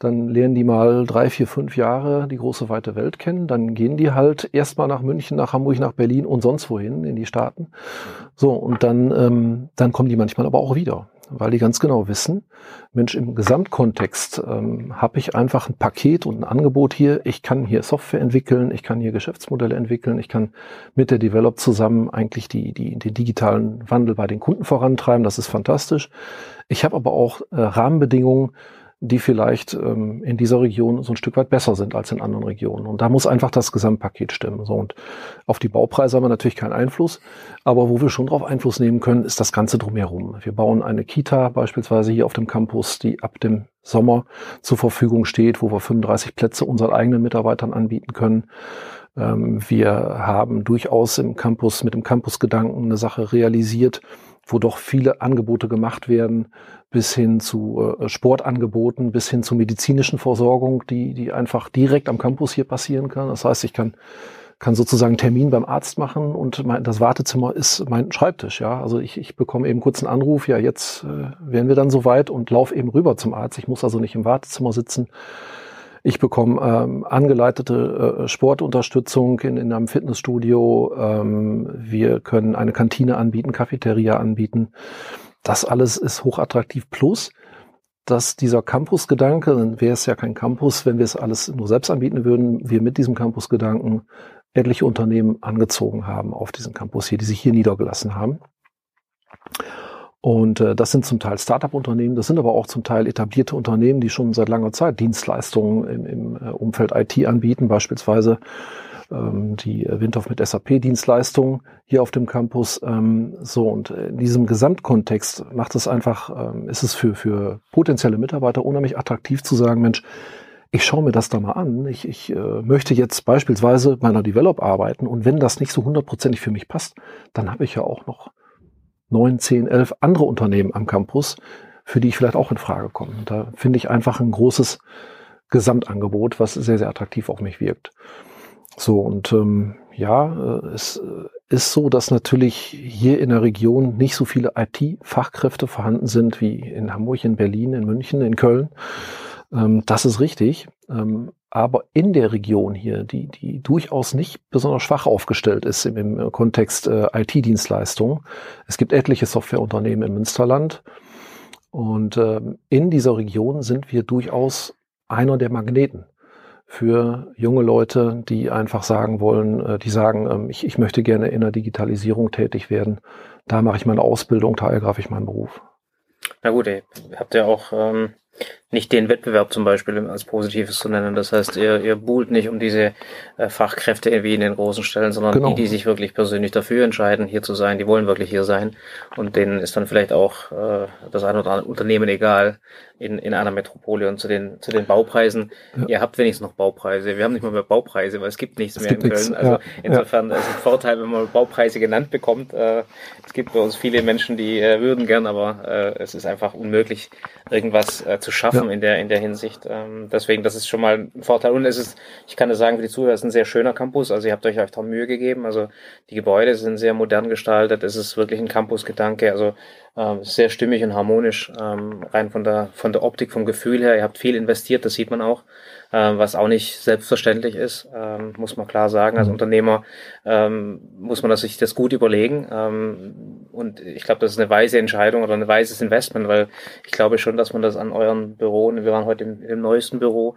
Dann lernen die mal drei, vier, fünf Jahre die große weite Welt kennen. Dann gehen die halt erstmal nach München, nach Hamburg, nach Berlin und sonst wohin in die Staaten. So, und dann, ähm, dann kommen die manchmal aber auch wieder weil die ganz genau wissen, Mensch, im Gesamtkontext ähm, habe ich einfach ein Paket und ein Angebot hier. Ich kann hier Software entwickeln, ich kann hier Geschäftsmodelle entwickeln, ich kann mit der Develop zusammen eigentlich die, die, den digitalen Wandel bei den Kunden vorantreiben. Das ist fantastisch. Ich habe aber auch äh, Rahmenbedingungen, die vielleicht ähm, in dieser Region so ein Stück weit besser sind als in anderen Regionen. Und da muss einfach das Gesamtpaket stimmen. So, und auf die Baupreise haben wir natürlich keinen Einfluss, aber wo wir schon darauf Einfluss nehmen können, ist das Ganze drumherum. Wir bauen eine Kita beispielsweise hier auf dem Campus, die ab dem Sommer zur Verfügung steht, wo wir 35 Plätze unseren eigenen Mitarbeitern anbieten können. Ähm, wir haben durchaus im Campus mit dem Campusgedanken eine Sache realisiert, wo doch viele Angebote gemacht werden, bis hin zu äh, Sportangeboten, bis hin zur medizinischen Versorgung, die, die einfach direkt am Campus hier passieren kann. Das heißt, ich kann, kann sozusagen einen Termin beim Arzt machen und mein, das Wartezimmer ist mein Schreibtisch. Ja, also ich, ich bekomme eben kurz einen Anruf. Ja, jetzt äh, wären wir dann soweit und laufe eben rüber zum Arzt. Ich muss also nicht im Wartezimmer sitzen. Ich bekomme ähm, angeleitete äh, Sportunterstützung in, in einem Fitnessstudio. Ähm, wir können eine Kantine anbieten, Cafeteria anbieten. Das alles ist hochattraktiv. Plus, dass dieser Campus-Gedanke, dann wäre es ja kein Campus, wenn wir es alles nur selbst anbieten würden, wir mit diesem Campus-Gedanken etliche Unternehmen angezogen haben auf diesen Campus hier, die sich hier niedergelassen haben. Und äh, das sind zum Teil Start-up-Unternehmen, das sind aber auch zum Teil etablierte Unternehmen, die schon seit langer Zeit Dienstleistungen im, im äh, Umfeld IT anbieten, beispielsweise ähm, die Windhoff mit SAP-Dienstleistungen hier auf dem Campus. Ähm, so und in diesem Gesamtkontext macht es einfach, ähm, ist es für, für potenzielle Mitarbeiter unheimlich attraktiv zu sagen, Mensch, ich schaue mir das da mal an. Ich, ich äh, möchte jetzt beispielsweise bei einer Develop arbeiten und wenn das nicht so hundertprozentig für mich passt, dann habe ich ja auch noch neun, zehn, elf andere Unternehmen am Campus, für die ich vielleicht auch in Frage komme. Da finde ich einfach ein großes Gesamtangebot, was sehr, sehr attraktiv auf mich wirkt. So, und ähm, ja, äh, es äh, ist so, dass natürlich hier in der Region nicht so viele IT-Fachkräfte vorhanden sind wie in Hamburg, in Berlin, in München, in Köln. Ähm, das ist richtig. Ähm, aber in der Region hier, die, die durchaus nicht besonders schwach aufgestellt ist im, im Kontext äh, IT-Dienstleistungen. Es gibt etliche Softwareunternehmen im Münsterland. Und äh, in dieser Region sind wir durchaus einer der Magneten für junge Leute, die einfach sagen wollen, äh, die sagen, ähm, ich, ich möchte gerne in der Digitalisierung tätig werden. Da mache ich meine Ausbildung, da ergreife ich meinen Beruf. Na gut, ihr habt ja auch ähm, nicht den Wettbewerb zum Beispiel als Positives zu nennen. Das heißt, ihr, ihr buhlt nicht um diese äh, Fachkräfte wie in den großen Stellen, sondern genau. die, die sich wirklich persönlich dafür entscheiden, hier zu sein, die wollen wirklich hier sein. Und denen ist dann vielleicht auch äh, das ein oder andere Unternehmen egal in, in einer Metropole und zu den, zu den Baupreisen. Ja. Ihr habt wenigstens noch Baupreise. Wir haben nicht mal mehr Baupreise, weil es gibt nichts es mehr gibt in Köln. Nichts. Also ja. insofern ja. ist ein Vorteil, wenn man Baupreise genannt bekommt. Äh, es gibt bei uns viele Menschen, die äh, würden gern, aber äh, es ist einfach unmöglich, irgendwas äh, zu schaffen ja. in der in der Hinsicht. Ähm, deswegen, das ist schon mal ein Vorteil. Und es ist, ich kann es sagen für die Zuhörer, es ist ein sehr schöner Campus. Also ihr habt euch auch Mühe gegeben. Also die Gebäude sind sehr modern gestaltet. Es ist wirklich ein Campusgedanke. Also ähm, sehr stimmig und harmonisch, ähm, rein von der von der Optik, vom Gefühl her. Ihr habt viel investiert, das sieht man auch ähm, was auch nicht selbstverständlich ist, ähm, muss man klar sagen. Als mhm. Unternehmer ähm, muss man sich das gut überlegen. Ähm, und ich glaube, das ist eine weise Entscheidung oder ein weises Investment, weil ich glaube schon, dass man das an euren Büro, wir waren heute im, im neuesten Büro,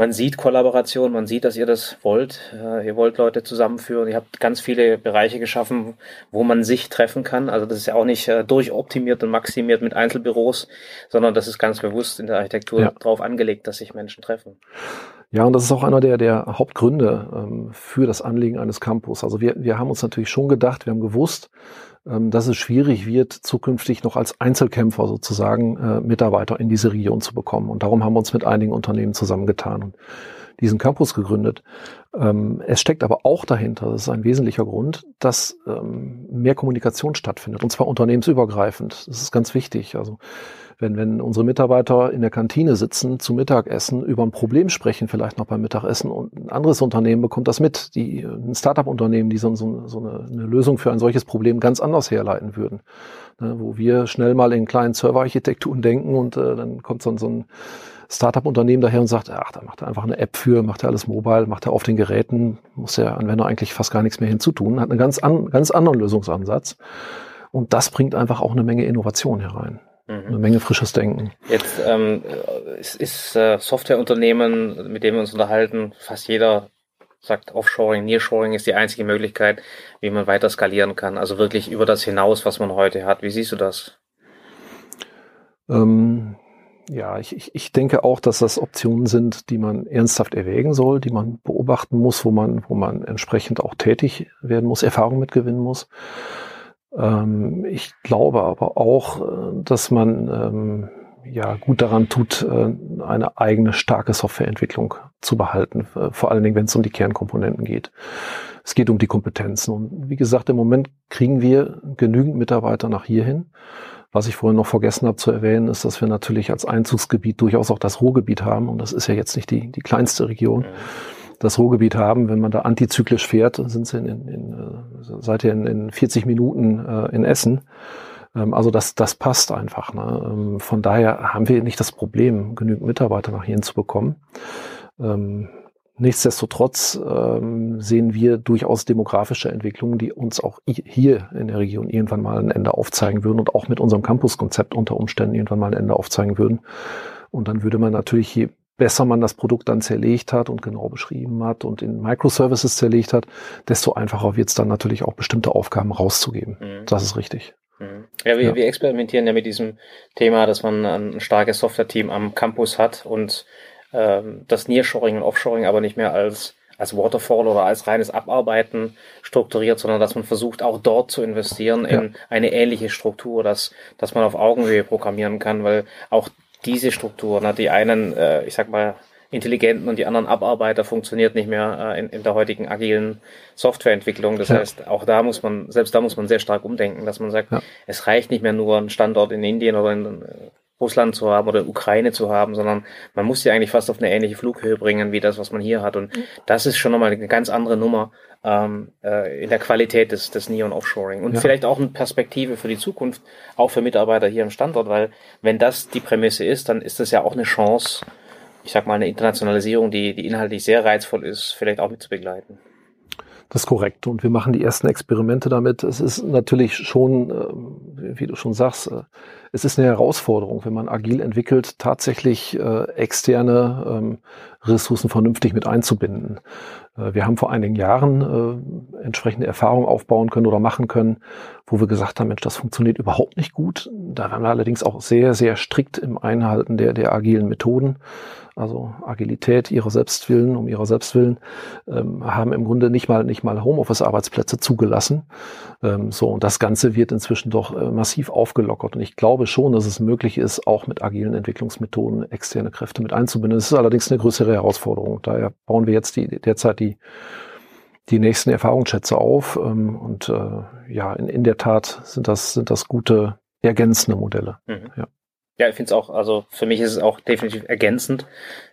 man sieht Kollaboration, man sieht, dass ihr das wollt. Äh, ihr wollt Leute zusammenführen. Ihr habt ganz viele Bereiche geschaffen, wo man sich treffen kann. Also das ist ja auch nicht äh, durchoptimiert und maximiert mit Einzelbüros, sondern das ist ganz bewusst in der Architektur ja. darauf angelegt, dass sich Menschen treffen. Ja, und das ist auch einer der, der Hauptgründe ähm, für das Anlegen eines Campus. Also wir, wir haben uns natürlich schon gedacht, wir haben gewusst, dass es schwierig wird, zukünftig noch als Einzelkämpfer sozusagen äh, Mitarbeiter in diese Region zu bekommen. Und darum haben wir uns mit einigen Unternehmen zusammengetan und diesen Campus gegründet. Ähm, es steckt aber auch dahinter, das ist ein wesentlicher Grund, dass ähm, mehr Kommunikation stattfindet, und zwar unternehmensübergreifend. Das ist ganz wichtig. Also wenn, wenn unsere Mitarbeiter in der Kantine sitzen, zu Mittagessen, über ein Problem sprechen, vielleicht noch beim Mittagessen und ein anderes Unternehmen bekommt das mit, die, ein Startup-Unternehmen, die so, so, so eine, eine, Lösung für ein solches Problem ganz anders herleiten würden. Ne, wo wir schnell mal in kleinen Serverarchitekturen denken und äh, dann kommt so, so ein Startup-Unternehmen daher und sagt, ach, da macht er einfach eine App für, macht er alles mobile, macht er auf den Geräten, muss der Anwender eigentlich fast gar nichts mehr hinzutun, hat einen ganz, an, ganz anderen Lösungsansatz. Und das bringt einfach auch eine Menge Innovation herein. Mhm. Eine Menge frisches Denken. Jetzt ähm, ist, ist äh, Softwareunternehmen, mit dem wir uns unterhalten, fast jeder sagt Offshoring, Nearshoring ist die einzige Möglichkeit, wie man weiter skalieren kann. Also wirklich über das hinaus, was man heute hat. Wie siehst du das? Ähm, ja, ich, ich, ich denke auch, dass das Optionen sind, die man ernsthaft erwägen soll, die man beobachten muss, wo man, wo man entsprechend auch tätig werden muss, Erfahrung mitgewinnen muss. Ähm, ich glaube aber auch, äh, dass man ähm, ja gut daran tut, äh, eine eigene starke Softwareentwicklung zu behalten, äh, vor allen Dingen, wenn es um die Kernkomponenten geht. Es geht um die Kompetenzen. Und wie gesagt, im Moment kriegen wir genügend Mitarbeiter nach hierhin. Was ich vorhin noch vergessen habe zu erwähnen, ist, dass wir natürlich als Einzugsgebiet durchaus auch das Ruhrgebiet haben. Und das ist ja jetzt nicht die, die kleinste Region. Das Ruhrgebiet haben, wenn man da antizyklisch fährt, sind sie in, in, in, äh, seid ihr in, in 40 Minuten äh, in Essen. Ähm, also das, das passt einfach. Ne? Ähm, von daher haben wir nicht das Problem, genügend Mitarbeiter nach hierhin zu bekommen. Ähm, Nichtsdestotrotz ähm, sehen wir durchaus demografische Entwicklungen, die uns auch hier in der Region irgendwann mal ein Ende aufzeigen würden und auch mit unserem Campuskonzept unter Umständen irgendwann mal ein Ende aufzeigen würden. Und dann würde man natürlich, je besser man das Produkt dann zerlegt hat und genau beschrieben hat und in Microservices zerlegt hat, desto einfacher wird es dann natürlich auch bestimmte Aufgaben rauszugeben. Mhm. Das ist richtig. Mhm. Ja, wir, ja. wir experimentieren ja mit diesem Thema, dass man ein starkes Software-Team am Campus hat und ähm, das Nearshoring und Offshoring aber nicht mehr als als Waterfall oder als reines Abarbeiten strukturiert, sondern dass man versucht, auch dort zu investieren in ja. eine ähnliche Struktur, dass, dass man auf Augenhöhe programmieren kann, weil auch diese Struktur, ne, die einen, äh, ich sag mal, Intelligenten und die anderen Abarbeiter funktioniert nicht mehr äh, in, in der heutigen agilen Softwareentwicklung. Das ja. heißt, auch da muss man, selbst da muss man sehr stark umdenken, dass man sagt, ja. es reicht nicht mehr nur ein Standort in Indien oder in Russland zu haben oder Ukraine zu haben, sondern man muss sie eigentlich fast auf eine ähnliche Flughöhe bringen wie das, was man hier hat. Und mhm. das ist schon nochmal eine ganz andere Nummer ähm, äh, in der Qualität des, des Neon Offshoring. Und ja. vielleicht auch eine Perspektive für die Zukunft, auch für Mitarbeiter hier am Standort, weil wenn das die Prämisse ist, dann ist das ja auch eine Chance, ich sag mal, eine Internationalisierung, die, die inhaltlich sehr reizvoll ist, vielleicht auch mit zu begleiten. Das ist korrekt. Und wir machen die ersten Experimente damit. Es ist natürlich schon, äh, wie du schon sagst, äh, es ist eine Herausforderung, wenn man agil entwickelt, tatsächlich äh, externe ähm, Ressourcen vernünftig mit einzubinden. Wir haben vor einigen Jahren entsprechende Erfahrungen aufbauen können oder machen können, wo wir gesagt haben, Mensch, das funktioniert überhaupt nicht gut. Da waren wir allerdings auch sehr, sehr strikt im Einhalten der, der agilen Methoden also Agilität ihrer Selbstwillen, um ihrer Selbstwillen, ähm, haben im Grunde nicht mal nicht mal Homeoffice-Arbeitsplätze zugelassen. Ähm, so und das Ganze wird inzwischen doch äh, massiv aufgelockert und ich glaube schon, dass es möglich ist, auch mit agilen Entwicklungsmethoden externe Kräfte mit einzubinden. Es ist allerdings eine größere Herausforderung. Daher bauen wir jetzt die derzeit die die nächsten Erfahrungsschätze auf ähm, und äh, ja, in, in der Tat sind das sind das gute ergänzende Modelle. Mhm. Ja. Ja, ich finde es auch, also für mich ist es auch definitiv ergänzend.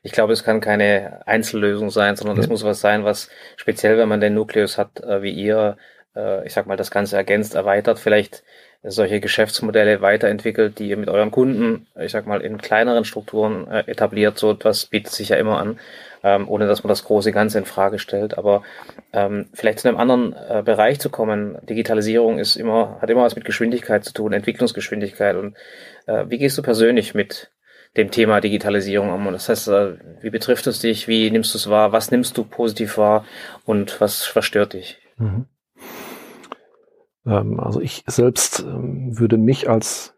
Ich glaube, es kann keine Einzellösung sein, sondern es muss was sein, was speziell, wenn man den Nukleus hat, äh, wie ihr, äh, ich sag mal, das Ganze ergänzt, erweitert, vielleicht solche Geschäftsmodelle weiterentwickelt, die ihr mit euren Kunden, ich sag mal, in kleineren Strukturen äh, etabliert. So etwas bietet sich ja immer an ähm, ohne dass man das große Ganze in Frage stellt. Aber ähm, vielleicht zu einem anderen äh, Bereich zu kommen. Digitalisierung ist immer, hat immer was mit Geschwindigkeit zu tun, Entwicklungsgeschwindigkeit. Und wie gehst du persönlich mit dem Thema Digitalisierung um? Und das heißt, äh, wie betrifft es dich? Wie nimmst du es wahr? Was nimmst du positiv wahr? Und was verstört dich? Mhm. Ähm, also ich selbst ähm, würde mich als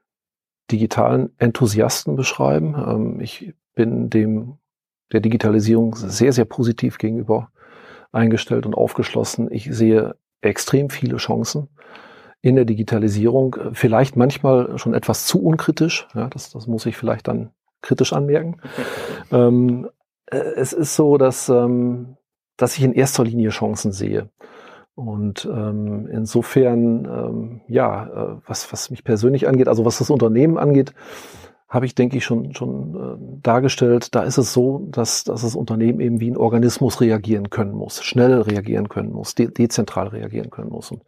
digitalen Enthusiasten beschreiben. Ähm, ich bin dem der Digitalisierung sehr, sehr positiv gegenüber eingestellt und aufgeschlossen. Ich sehe extrem viele Chancen in der Digitalisierung. Vielleicht manchmal schon etwas zu unkritisch. Ja, das, das muss ich vielleicht dann kritisch anmerken. (laughs) ähm, äh, es ist so, dass, ähm, dass ich in erster Linie Chancen sehe. Und ähm, insofern, ähm, ja, äh, was, was mich persönlich angeht, also was das Unternehmen angeht, habe ich, denke ich, schon, schon äh, dargestellt. Da ist es so, dass, dass das Unternehmen eben wie ein Organismus reagieren können muss, schnell reagieren können muss, de dezentral reagieren können muss. Und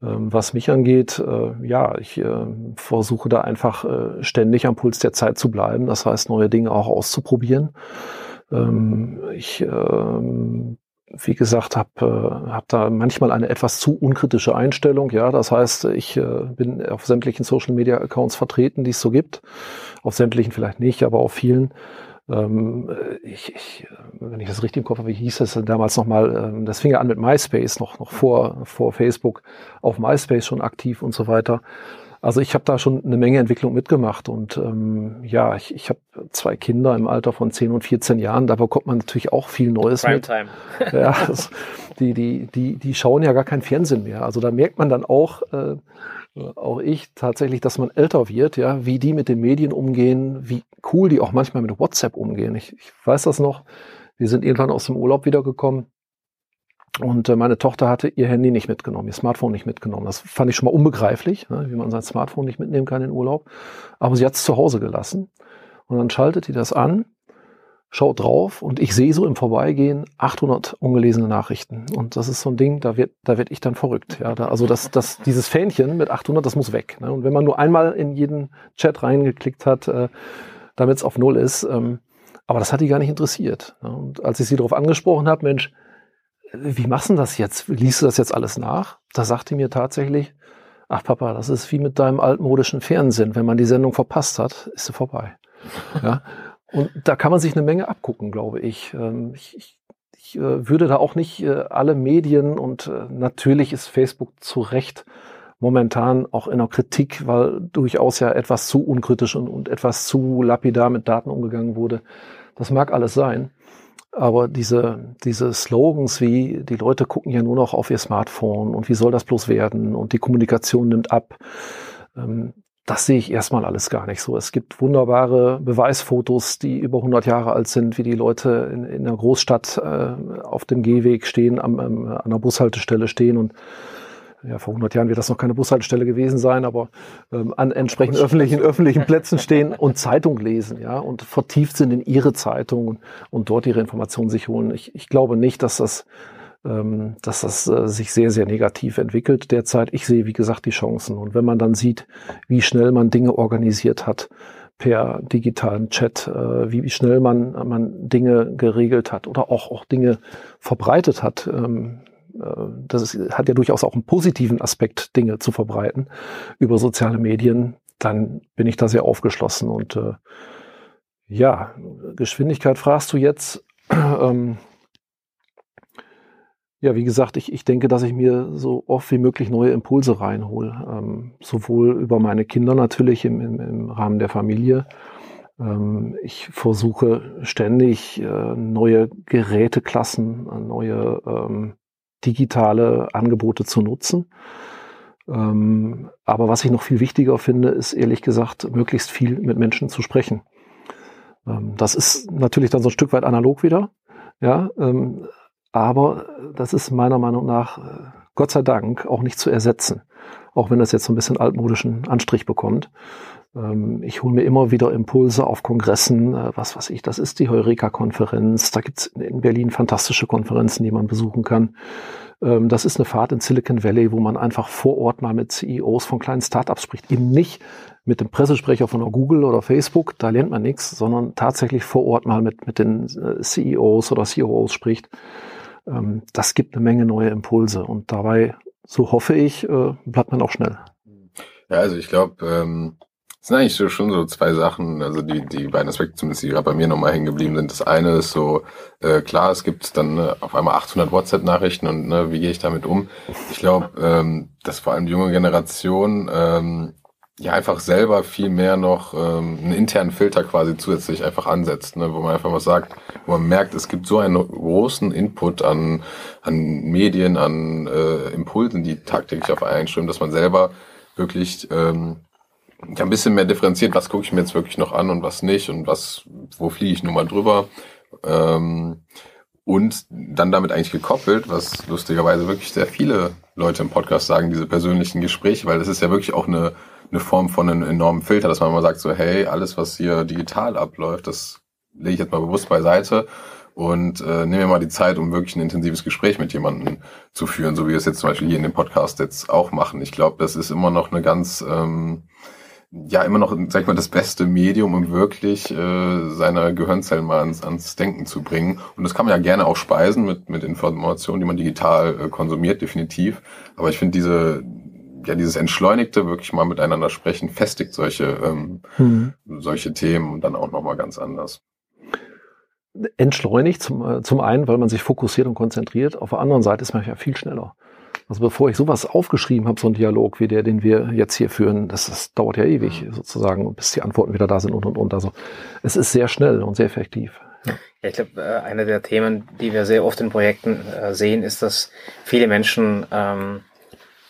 was mich angeht, äh, ja, ich äh, versuche da einfach äh, ständig am Puls der Zeit zu bleiben. Das heißt, neue Dinge auch auszuprobieren. Ähm, ich ähm, wie gesagt, habe hab da manchmal eine etwas zu unkritische Einstellung. Ja, das heißt, ich bin auf sämtlichen Social Media Accounts vertreten, die es so gibt. Auf sämtlichen vielleicht nicht, aber auf vielen. Ähm, ich, ich, wenn ich das richtig im Kopf habe, wie hieß es damals nochmal? Ähm, das fing ja an mit MySpace, noch, noch vor, vor Facebook, auf MySpace schon aktiv und so weiter. Also ich habe da schon eine Menge Entwicklung mitgemacht und ähm, ja, ich, ich habe zwei Kinder im Alter von 10 und 14 Jahren, da bekommt man natürlich auch viel Neues Primetime. mit. (laughs) Ja, das, die, die, die, die schauen ja gar kein Fernsehen mehr. Also da merkt man dann auch, äh, auch ich tatsächlich, dass man älter wird, ja, wie die mit den Medien umgehen, wie cool die auch manchmal mit WhatsApp umgehen. Ich, ich weiß das noch. Wir sind irgendwann aus dem Urlaub wiedergekommen und äh, meine Tochter hatte ihr Handy nicht mitgenommen, ihr Smartphone nicht mitgenommen. Das fand ich schon mal unbegreiflich, ne, wie man sein Smartphone nicht mitnehmen kann in Urlaub. Aber sie hat es zu Hause gelassen. Und dann schaltet sie das an, schaut drauf und ich sehe so im Vorbeigehen 800 ungelesene Nachrichten. Und das ist so ein Ding, da wird, da werd ich dann verrückt. Ja, da, also das, das, dieses Fähnchen mit 800, das muss weg. Ne? Und wenn man nur einmal in jeden Chat reingeklickt hat, äh, damit es auf Null ist, ähm, aber das hat die gar nicht interessiert. Ne? Und als ich sie darauf angesprochen habe, Mensch, wie machst du das jetzt? Liest du das jetzt alles nach? Da sagte mir tatsächlich, ach Papa, das ist wie mit deinem altmodischen Fernsehen. Wenn man die Sendung verpasst hat, ist sie vorbei. ja? Und da kann man sich eine Menge abgucken, glaube ich. Ähm, ich, ich, ich äh, würde da auch nicht äh, alle Medien und äh, natürlich ist Facebook zu Recht momentan auch in der Kritik, weil durchaus ja etwas zu unkritisch und, und etwas zu lapidar mit Daten umgegangen wurde. Das mag alles sein. Aber diese, diese Slogans wie, die Leute gucken ja nur noch auf ihr Smartphone und wie soll das bloß werden und die Kommunikation nimmt ab, ähm, das sehe ich erstmal alles gar nicht so. Es gibt wunderbare Beweisfotos, die über 100 Jahre alt sind, wie die Leute in, in der Großstadt äh, auf dem Gehweg stehen, am, am, an der Bushaltestelle stehen und ja, vor 100 Jahren wird das noch keine Bushaltestelle gewesen sein, aber ähm, an entsprechenden öffentlichen, öffentlichen Plätzen stehen und Zeitung lesen, ja, und vertieft sind in ihre Zeitung und, und dort ihre Informationen sich holen. Ich, ich glaube nicht, dass das, ähm, dass das äh, sich sehr, sehr negativ entwickelt derzeit. Ich sehe, wie gesagt, die Chancen. Und wenn man dann sieht, wie schnell man Dinge organisiert hat, per digitalen Chat, äh, wie, schnell man, man Dinge geregelt hat oder auch, auch Dinge verbreitet hat. Ähm, äh, das ist, hat ja durchaus auch einen positiven Aspekt, Dinge zu verbreiten über soziale Medien, dann bin ich da sehr aufgeschlossen. Und ja, Geschwindigkeit fragst du jetzt. (clears throat) Ähm, ja, wie gesagt, ich, ich denke, dass ich mir so oft wie möglich neue Impulse reinhole. Ähm, sowohl über meine Kinder natürlich im, im, im Rahmen der Familie. Ähm, ich versuche ständig äh, neue Geräteklassen, neue ähm, digitale Angebote zu nutzen. Ähm, aber was ich noch viel wichtiger finde, ist ehrlich gesagt, möglichst viel mit Menschen zu sprechen. Ähm, das ist natürlich dann so ein Stück weit analog wieder. Ja, ähm, aber das ist meiner Meinung nach, äh, Gott sei Dank, auch nicht zu ersetzen. Auch wenn das jetzt so ein bisschen altmodischen Anstrich bekommt. Ähm, ich hole mir immer wieder Impulse auf Kongressen, äh, was weiß ich, das ist die Heureka-Konferenz. Da gibt's in Berlin fantastische Konferenzen, die man besuchen kann. Ähm, das ist eine Fahrt in Silicon Valley, wo man einfach vor Ort mal mit CEOs von kleinen Startups spricht. Eben nicht mit dem Pressesprecher von Google oder Facebook, da lernt man nichts, sondern tatsächlich vor Ort mal mit, mit den äh, CEOs oder COOs spricht. Ähm, das gibt eine Menge neue Impulse und dabei, so hoffe ich, äh, bleibt man auch schnell. Ja, also ich glaube, ähm, es sind eigentlich so, schon so zwei Sachen, also die, die beiden Aspekte zumindest, die gerade bei mir nochmal hängen geblieben sind. Das eine ist so, äh, klar, es gibt dann ne, auf einmal 800 WhatsApp-Nachrichten und ne, wie gehe ich damit um? Ich glaube, ähm, dass vor allem die junge Generation ähm, ja einfach selber viel mehr noch ähm, einen internen Filter quasi zusätzlich einfach ansetzt, ne, wo man einfach mal sagt, wo man merkt, es gibt so einen großen Input an, an Medien, an äh, Impulsen, die tagtäglich auf einen einströmen, dass man selber wirklich ähm, ja, ein bisschen mehr differenziert, was gucke ich mir jetzt wirklich noch an und was nicht und was, wo fliege ich nun mal drüber. Ähm, und dann damit eigentlich gekoppelt, was lustigerweise wirklich sehr viele Leute im Podcast sagen, diese persönlichen Gespräche, weil das ist ja wirklich auch eine, eine Form von einem enormen Filter, dass man mal sagt so, hey, alles, was hier digital abläuft, das lege ich jetzt mal bewusst beiseite und äh, nehme mir mal die Zeit, um wirklich ein intensives Gespräch mit jemandem zu führen, so wie wir es jetzt zum Beispiel hier in dem Podcast jetzt auch machen. Ich glaube, das ist immer noch eine ganz ähm, ja immer noch, sag ich mal, das beste Medium, um wirklich äh, seine Gehirnzellen mal ans, ans Denken zu bringen. Und das kann man ja gerne auch speisen mit, mit Informationen, die man digital äh, konsumiert, definitiv. Aber ich finde diese, ja, dieses Entschleunigte, wirklich mal miteinander sprechen, festigt solche, ähm, mhm. solche Themen dann auch nochmal ganz anders. Entschleunigt zum, äh, zum einen, weil man sich fokussiert und konzentriert. Auf der anderen Seite ist man ja viel schneller. Also bevor ich sowas aufgeschrieben habe, so ein Dialog wie der, den wir jetzt hier führen, das, das dauert ja ewig mhm. sozusagen, bis die Antworten wieder da sind und und und. Also es ist sehr schnell und sehr effektiv. Ja. Ja, ich glaube, äh, eine der Themen, die wir sehr oft in Projekten äh, sehen, ist, dass viele Menschen ähm,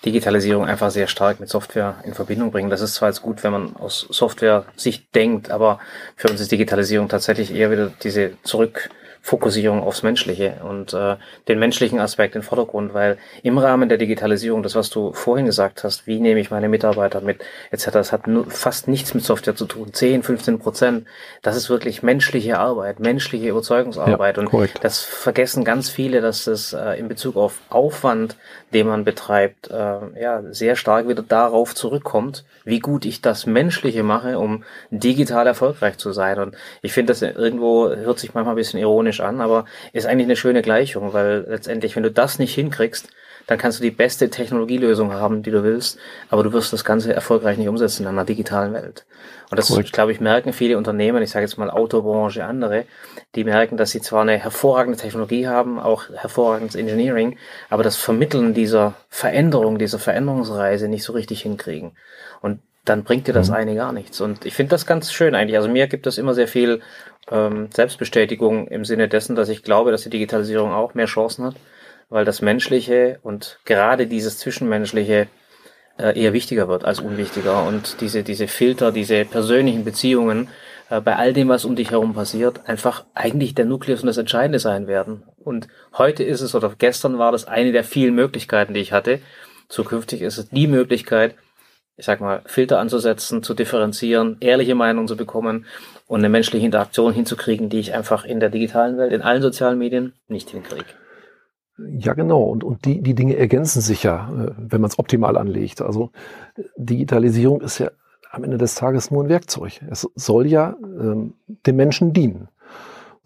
Digitalisierung einfach sehr stark mit Software in Verbindung bringen. Das ist zwar jetzt gut, wenn man aus Software-Sicht denkt, aber für uns ist Digitalisierung tatsächlich eher wieder diese zurück Fokussierung aufs Menschliche und äh, den menschlichen Aspekt in Vordergrund, weil im Rahmen der Digitalisierung, das was du vorhin gesagt hast, wie nehme ich meine Mitarbeiter mit, etc., das hat nur, fast nichts mit Software zu tun, 10, 15 Prozent, das ist wirklich menschliche Arbeit, menschliche Überzeugungsarbeit ja, und korrekt. das vergessen ganz viele, dass das äh, in Bezug auf Aufwand, den man betreibt, äh, ja, sehr stark wieder darauf zurückkommt, wie gut ich das Menschliche mache, um digital erfolgreich zu sein und ich finde, das irgendwo hört sich manchmal ein bisschen ironisch ironisch an, aber ist eigentlich eine schöne Gleichung, weil letztendlich, wenn du das nicht hinkriegst, dann kannst du die beste Technologielösung haben, die du willst, aber du wirst das Ganze erfolgreich nicht umsetzen in einer digitalen Welt. Und das, glaube ich, merken viele Unternehmen, ich sage jetzt mal Autobranche, andere, die merken, dass sie zwar eine hervorragende Technologie haben, auch hervorragendes Engineering, aber das Vermitteln dieser Veränderung, dieser Veränderungsreise nicht so richtig hinkriegen. Und dann bringt dir das mhm. eine gar nichts. Und ich finde das ganz schön eigentlich. Also mir gibt es immer sehr viel ähm, Selbstbestätigung im Sinne dessen, dass ich glaube, dass die Digitalisierung auch mehr Chancen hat, weil das Menschliche und gerade dieses Zwischenmenschliche äh, eher wichtiger wird als unwichtiger. Und diese, diese Filter, diese persönlichen Beziehungen äh, bei all dem, was um dich herum passiert, einfach eigentlich der Nukleus und das Entscheidende sein werden. Und heute ist es oder gestern war das eine der vielen Möglichkeiten, die ich hatte. Zukünftig ist es die Möglichkeit, ich sag mal, Filter anzusetzen, zu differenzieren, ehrliche Meinungen zu bekommen und eine menschliche Interaktion hinzukriegen, die ich einfach in der digitalen Welt, in allen sozialen Medien nicht hinkriege. Ja, genau. Und, und die, die Dinge ergänzen sich ja, äh, wenn man es optimal anlegt. Also Digitalisierung ist ja am Ende des Tages nur ein Werkzeug. Es soll ja ähm, dem Menschen dienen.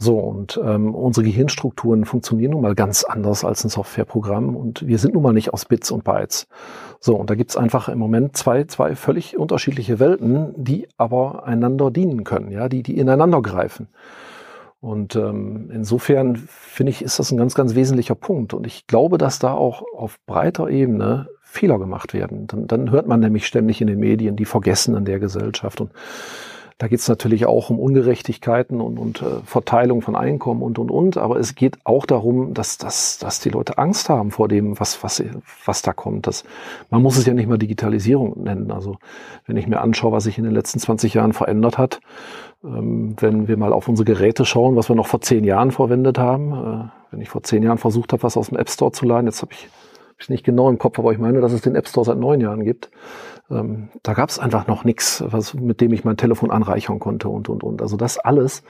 So, und ähm, unsere Gehirnstrukturen funktionieren nun mal ganz anders als ein Softwareprogramm und wir sind nun mal nicht aus Bits und Bytes. So, und da gibt's einfach im Moment zwei, zwei völlig unterschiedliche Welten, die aber einander dienen können, ja, die, die ineinander greifen. Und ähm, insofern finde ich, ist das ein ganz, ganz wesentlicher Punkt. Und ich glaube, dass da auch auf breiter Ebene Fehler gemacht werden. Dann, dann hört man nämlich ständig in den Medien die Vergessenen der Gesellschaft. Und da geht es natürlich auch um Ungerechtigkeiten und, und äh, Verteilung von Einkommen und und und. Aber es geht auch darum, dass, dass, dass die Leute Angst haben vor dem, was, was, was da kommt. Das, man muss es ja nicht mal Digitalisierung nennen. Also wenn ich mir anschaue, was sich in den letzten 20 Jahren verändert hat, ähm, wenn wir mal auf unsere Geräte schauen, was wir noch vor zehn Jahren verwendet haben. Äh, wenn ich vor zehn Jahren versucht habe, was aus dem App Store zu laden, jetzt habe ich es nicht genau im Kopf, aber ich meine, dass es den App Store seit neun Jahren gibt. Ähm, da gab es einfach noch nichts, mit dem ich mein Telefon anreichern konnte und, und, und. Also das alles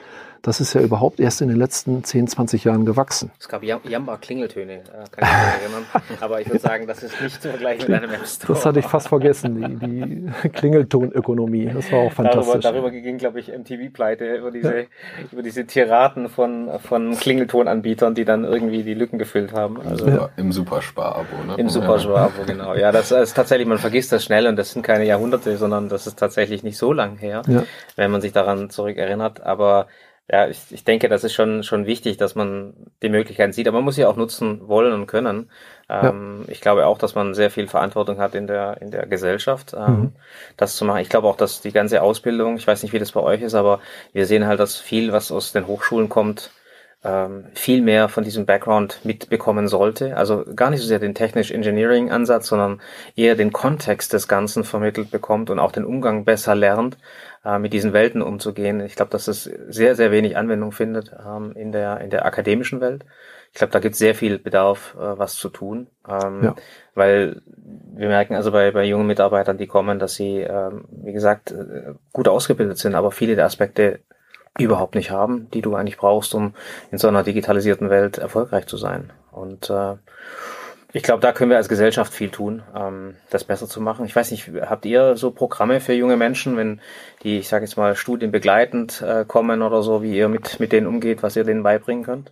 das ist ja überhaupt erst in den letzten 10, 20 Jahren gewachsen. Es gab Jamba-Klingeltöne, kann ich mich erinnern. Aber ich würde sagen, das ist nicht zu vergleichen mit einem App Store. Das hatte ich fast vergessen, die, die Klingeltonökonomie. Das war auch fantastisch. Darüber, darüber ging, glaube ich, MTV-Pleite, über diese, ja. über diese Tiraden von, von Klingeltonanbietern, die dann irgendwie die Lücken gefüllt haben. Also ja. Im Superspar-Abo, ne? Im Superspar-Abo, genau. Ja, das ist tatsächlich, man vergisst das schnell und das sind keine Jahrhunderte, sondern das ist tatsächlich nicht so lang her, ja. wenn man sich daran zurückerinnert. Aber ja, ich, ich denke, das ist schon, schon wichtig, dass man die Möglichkeiten sieht, aber man muss sie auch nutzen wollen und können. Ähm, ja. Ich glaube auch, dass man sehr viel Verantwortung hat in der, in der Gesellschaft, ähm, mhm. das zu machen. Ich glaube auch, dass die ganze Ausbildung, ich weiß nicht, wie das bei euch ist, aber wir sehen halt, dass viel, was aus den Hochschulen kommt, ähm, viel mehr von diesem Background mitbekommen sollte. Also gar nicht so sehr den technisch-engineering-Ansatz, sondern eher den Kontext des Ganzen vermittelt bekommt und auch den Umgang besser lernt, äh, mit diesen Welten umzugehen. Ich glaube, dass es sehr, sehr wenig Anwendung findet ähm, in, der, in der akademischen Welt. Ich glaube, da gibt es sehr viel Bedarf, äh, was zu tun. Ähm, ja. Weil wir merken also bei, bei jungen Mitarbeitern, die kommen, dass sie, ähm, wie gesagt, äh, gut ausgebildet sind, aber viele der Aspekte überhaupt nicht haben, die du eigentlich brauchst, um in so einer digitalisierten Welt erfolgreich zu sein. Und äh, ich glaube, da können wir als Gesellschaft viel tun, ähm, das besser zu machen. Ich weiß nicht, habt ihr so Programme für junge Menschen, wenn die, ich sage jetzt mal, studienbegleitend äh, kommen oder so, wie ihr mit, mit denen umgeht, was ihr denen beibringen könnt?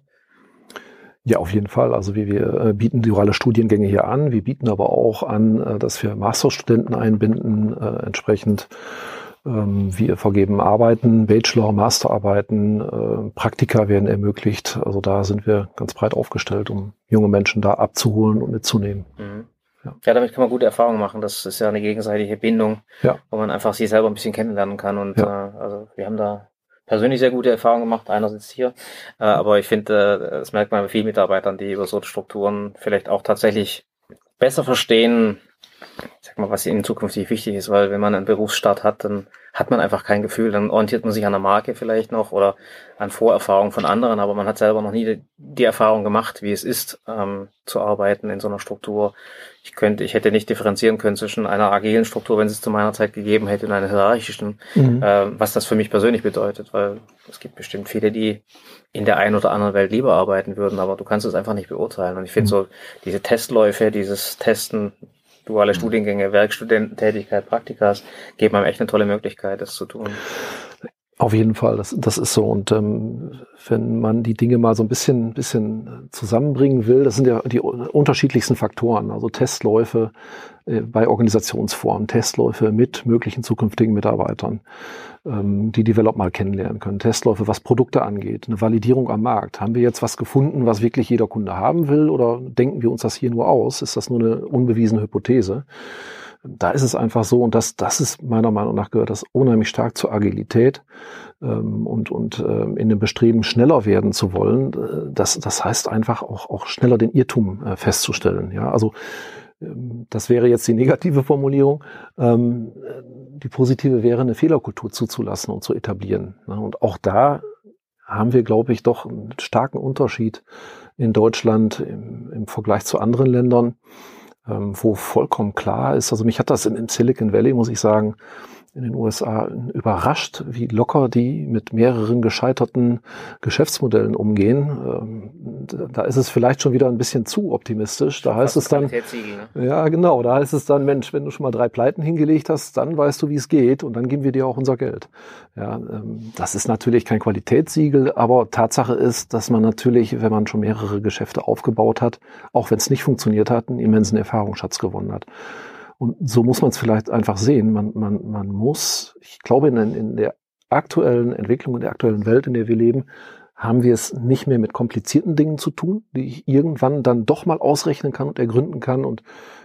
Ja, auf jeden Fall. Also wir, wir äh, bieten duale Studiengänge hier an. Wir bieten aber auch an, äh, dass wir Masterstudenten einbinden, äh, entsprechend wir vergeben Arbeiten, Bachelor, Masterarbeiten, äh, Praktika werden ermöglicht. Also da sind wir ganz breit aufgestellt, um junge Menschen da abzuholen und mitzunehmen. Mhm. Ja. ja. damit kann man gute Erfahrungen machen. Das ist ja eine gegenseitige Bindung, ja. wo man einfach sich selber ein bisschen kennenlernen kann. Und ja. äh, also wir haben da persönlich sehr gute Erfahrungen gemacht. Einer sitzt hier, äh, aber ich finde, äh, das merkt man bei vielen Mitarbeitern, die über so Strukturen vielleicht auch tatsächlich besser verstehen, sag mal, was ihnen zukünftig wichtig ist, weil wenn man einen Berufsstart hat, dann hat man einfach kein Gefühl, dann orientiert man sich an der Marke vielleicht noch oder an Vorerfahrungen von anderen, aber man hat selber noch nie die, die Erfahrung gemacht, wie es ist, ähm, zu arbeiten in so einer Struktur. Ich könnte, ich hätte nicht differenzieren können zwischen einer agilen Struktur, wenn es zu meiner Zeit gegeben hätte, und einer hierarchischen, mhm. äh, was das für mich persönlich bedeutet, weil es gibt bestimmt viele, die in der einen oder anderen Welt lieber arbeiten würden, aber du kannst es einfach nicht beurteilen. Und ich finde mhm. so diese Testläufe, dieses Testen, duale mhm. Studiengänge, Werkstudententätigkeit, Praktikas geben einem echt eine tolle Möglichkeit, das zu tun. Auf jeden Fall, das, das ist so. Und ähm, wenn man die Dinge mal so ein bisschen, bisschen zusammenbringen will, das sind ja die unterschiedlichsten Faktoren. Also Testläufe bei Organisationsformen, Testläufe mit möglichen zukünftigen Mitarbeitern, ähm, die Develop mal kennenlernen können. Testläufe, was Produkte angeht, eine Validierung am Markt. Haben wir jetzt was gefunden, was wirklich jeder Kunde haben will oder denken wir uns das hier nur aus? Ist das nur eine unbewiesene Hypothese? da ist es einfach so, und das, das ist meiner Meinung nach gehört das unheimlich stark zur Agilität ähm, und, und ähm, in dem Bestreben, schneller werden zu wollen. Äh, das, das heißt einfach auch, auch schneller den Irrtum äh, festzustellen. Ja, also das wäre jetzt die negative Formulierung. Ähm, die positive wäre, eine Fehlerkultur zuzulassen und zu etablieren. Ne? Und auch da haben wir, glaube ich, doch einen starken Unterschied in Deutschland im, im Vergleich zu anderen Ländern ähm, wo vollkommen klar ist, also mich hat das im, Silicon Valley, muss ich sagen, in den USA überrascht, wie locker die mit mehreren gescheiterten Geschäftsmodellen umgehen. Ähm, da ist es vielleicht schon wieder ein bisschen zu optimistisch. Da heißt es dann, ne? ja genau, da heißt es dann, Mensch, wenn du schon mal drei Pleiten hingelegt hast, dann weißt du, wie es geht und dann geben wir dir auch unser Geld. Ja, ähm, das ist natürlich kein Qualitätssiegel, aber Tatsache ist, dass man natürlich, wenn man schon mehrere Geschäfte aufgebaut hat, auch wenn es nicht funktioniert hat, einen immensen Erfahrungsschatz gewonnen hat. Und so muss man es vielleicht einfach sehen. Man, man, man muss, ich glaube, in, in der aktuellen Entwicklung, in der aktuellen Welt, in der wir leben, haben wir es nicht mehr mit komplizierten Dingen zu tun, die ich irgendwann dann doch mal ausrechnen kann und ergründen kann. Und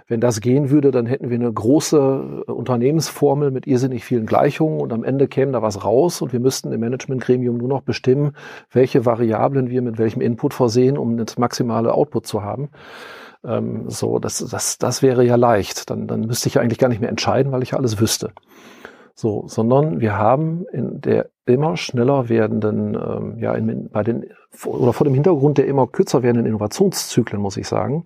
wenn das gehen würde, dann hätten wir eine große äh, Unternehmensformel mit irrsinnig vielen Gleichungen und am Ende käme da was raus und wir müssten im Managementgremium nur noch bestimmen, welche Variablen wir mit welchem Input versehen, um das maximale Output zu haben. Ähm, so, das, das, das wäre ja leicht. Dann, dann müsste ich ja eigentlich gar nicht mehr entscheiden, weil ich alles wüsste. So, sondern wir haben in der immer schneller werdenden, ähm, ja, in, bei den, oder vor dem Hintergrund der immer kürzer werdenden Innovationszyklen, muss ich sagen,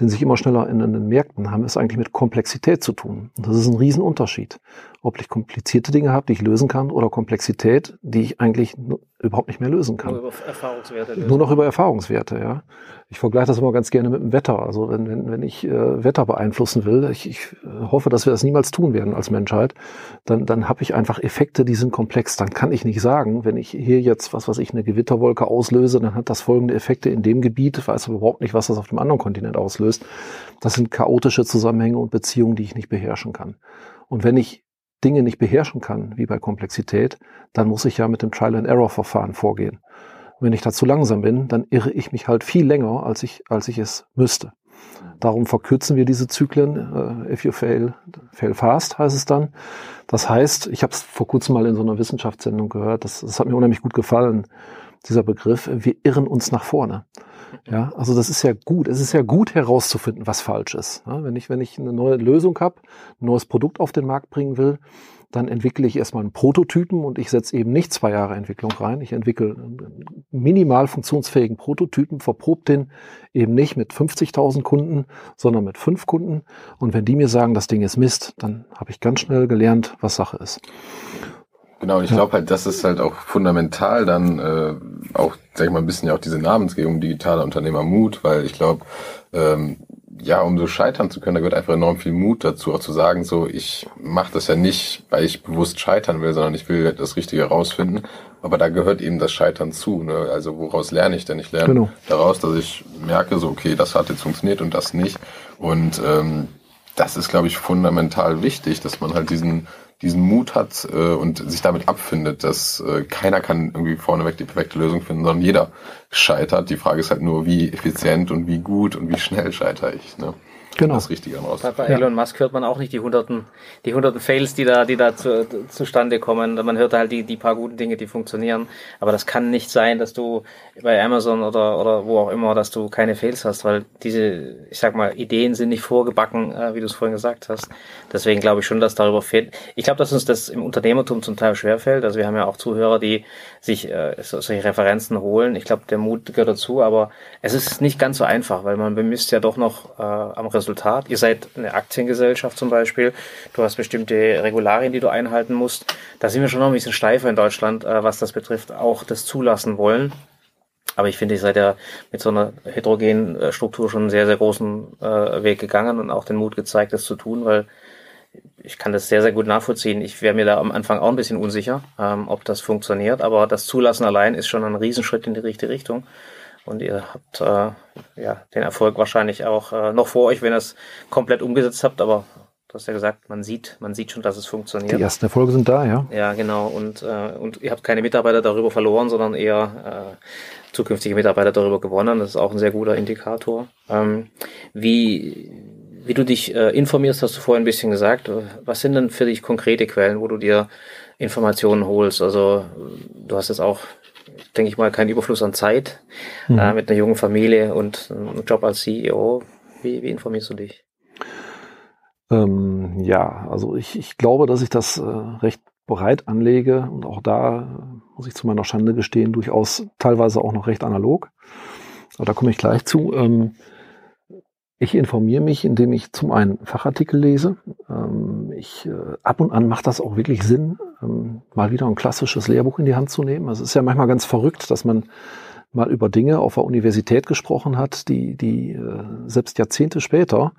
den sich immer schneller in den Märkten haben, es eigentlich mit Komplexität zu tun. Und das ist ein Riesenunterschied. Ob ich komplizierte Dinge habe, die ich lösen kann, oder Komplexität, die ich eigentlich überhaupt nicht mehr lösen kann. Nur über Erfahrungswerte. Lösen. Nur noch über Erfahrungswerte, ja. Ich vergleiche das immer ganz gerne mit dem Wetter. Also wenn, wenn, wenn ich äh, Wetter beeinflussen will, ich, ich hoffe, dass wir das niemals tun werden als Menschheit, dann, dann habe ich einfach Effekte, die sind komplex. Dann kann ich nicht sagen, wenn ich hier jetzt, was weiß ich, eine Gewitterwolke auslöse, dann hat das folgende Effekte in dem Gebiet, weiß aber überhaupt nicht, was das auf dem anderen Kontinent auslöst. Das sind chaotische Zusammenhänge und Beziehungen, die ich nicht beherrschen kann. Und wenn ich Dinge nicht beherrschen kann, wie bei Komplexität, dann muss ich ja mit dem Trial-and-Error-Verfahren vorgehen. wenn ich da zu langsam bin, dann irre ich mich halt viel länger, als ich, als ich es müsste. Darum verkürzen wir diese Zyklen. Uh, if you fail, fail fast heißt es dann. Das heißt, ich habe es vor kurzem mal in so einer Wissenschaftssendung gehört, das, das hat mir unheimlich gut gefallen, dieser Begriff, wir irren uns nach vorne. Ja, also das ist ja gut. Es ist ja gut herauszufinden, was falsch ist. Ja, wenn ich, wenn ich eine neue Lösung habe, ein neues Produkt auf den Markt bringen will, dann entwickle ich erstmal einen Prototypen und ich setze eben nicht zwei Jahre Entwicklung rein. Ich entwickle einen minimal funktionsfähigen Prototypen, verprobt den eben nicht mit 50.000 Kunden, sondern mit fünf Kunden. Und wenn die mir sagen, das Ding ist Mist, dann habe ich ganz schnell gelernt, was Sache ist. Genau, ich glaube halt, das ist halt auch fundamental dann äh, auch, sag ich mal, ein bisschen ja auch diese Namensgebung digitaler Unternehmermut, weil ich glaube, ähm, ja, um so scheitern zu können, da gehört einfach enorm viel Mut dazu, auch zu sagen, so, ich mache das ja nicht, weil ich bewusst scheitern will, sondern ich will das Richtige herausfinden. Aber da gehört eben das Scheitern zu. Ne? Also woraus lerne ich denn? Ich lerne genau. daraus, dass ich merke, so, okay, das hat jetzt funktioniert und das nicht. Und ähm, das ist, glaube ich, fundamental wichtig, dass man halt diesen diesen Mut hat äh, und sich damit abfindet, dass äh, keiner kann irgendwie vorneweg die perfekte Lösung finden, sondern jeder scheitert. Die Frage ist halt nur, wie effizient und wie gut und wie schnell scheitere ich. Ne? Genau. das Richtige raus. Bei, bei Elon Musk hört man auch nicht die hunderten, die hunderten Fails, die da, die da zu, zustande kommen. Man hört halt die, die paar guten Dinge, die funktionieren. Aber das kann nicht sein, dass du bei Amazon oder, oder wo auch immer, dass du keine Fails hast, weil diese, ich sag mal, Ideen sind nicht vorgebacken, äh, wie du es vorhin gesagt hast. Deswegen glaube ich schon, dass darüber fehlt. Ich glaube, dass uns das im Unternehmertum zum Teil schwerfällt. Also wir haben ja auch Zuhörer, die sich äh, solche Referenzen holen. Ich glaube, der Mut gehört dazu, aber es ist nicht ganz so einfach, weil man bemisst ja doch noch äh, am Resultat. Ihr seid eine Aktiengesellschaft zum Beispiel. Du hast bestimmte Regularien, die du einhalten musst. Da sind wir schon noch ein bisschen steifer in Deutschland, äh, was das betrifft, auch das zulassen wollen. Aber ich finde, ihr seid ja mit so einer heterogenen äh, Struktur schon einen sehr, sehr großen äh, Weg gegangen und auch den Mut gezeigt, das zu tun, weil ich kann das sehr, sehr gut nachvollziehen. Ich wäre mir da am Anfang auch ein bisschen unsicher, ähm, ob das funktioniert, aber das Zulassen allein ist schon ein Riesenschritt in die richtige Richtung. Und ihr habt äh, ja den Erfolg wahrscheinlich auch äh, noch vor euch, wenn ihr es komplett umgesetzt habt, aber du hast ja gesagt, man sieht, man sieht schon, dass es funktioniert. Die ersten Erfolge sind da, ja. Ja, genau. Und, äh, und ihr habt keine Mitarbeiter darüber verloren, sondern eher äh, zukünftige Mitarbeiter darüber gewonnen. Das ist auch ein sehr guter Indikator. Ähm, wie, wie du dich äh, informierst, hast du vorhin ein bisschen gesagt. Was sind denn für dich konkrete Quellen, wo du dir Informationen holst? Also du hast jetzt auch, denke ich mal, keinen Überfluss an Zeit mhm. äh, mit einer jungen Familie und einem Job als CEO. Wie, wie informierst du dich? Ähm, ja, also ich, ich glaube, dass ich das äh, recht breit anlege und auch da muss ich zu meiner Schande gestehen, durchaus teilweise auch noch recht analog. Aber da komme ich gleich zu. Ähm, ich informiere mich, indem ich zum einen Fachartikel lese. Ähm, ich, äh, ab und an macht das auch wirklich Sinn, ähm, mal wieder ein klassisches Lehrbuch in die Hand zu nehmen. Also es ist ja manchmal ganz verrückt, dass man mal über Dinge auf der Universität gesprochen hat, die, die äh, selbst Jahrzehnte später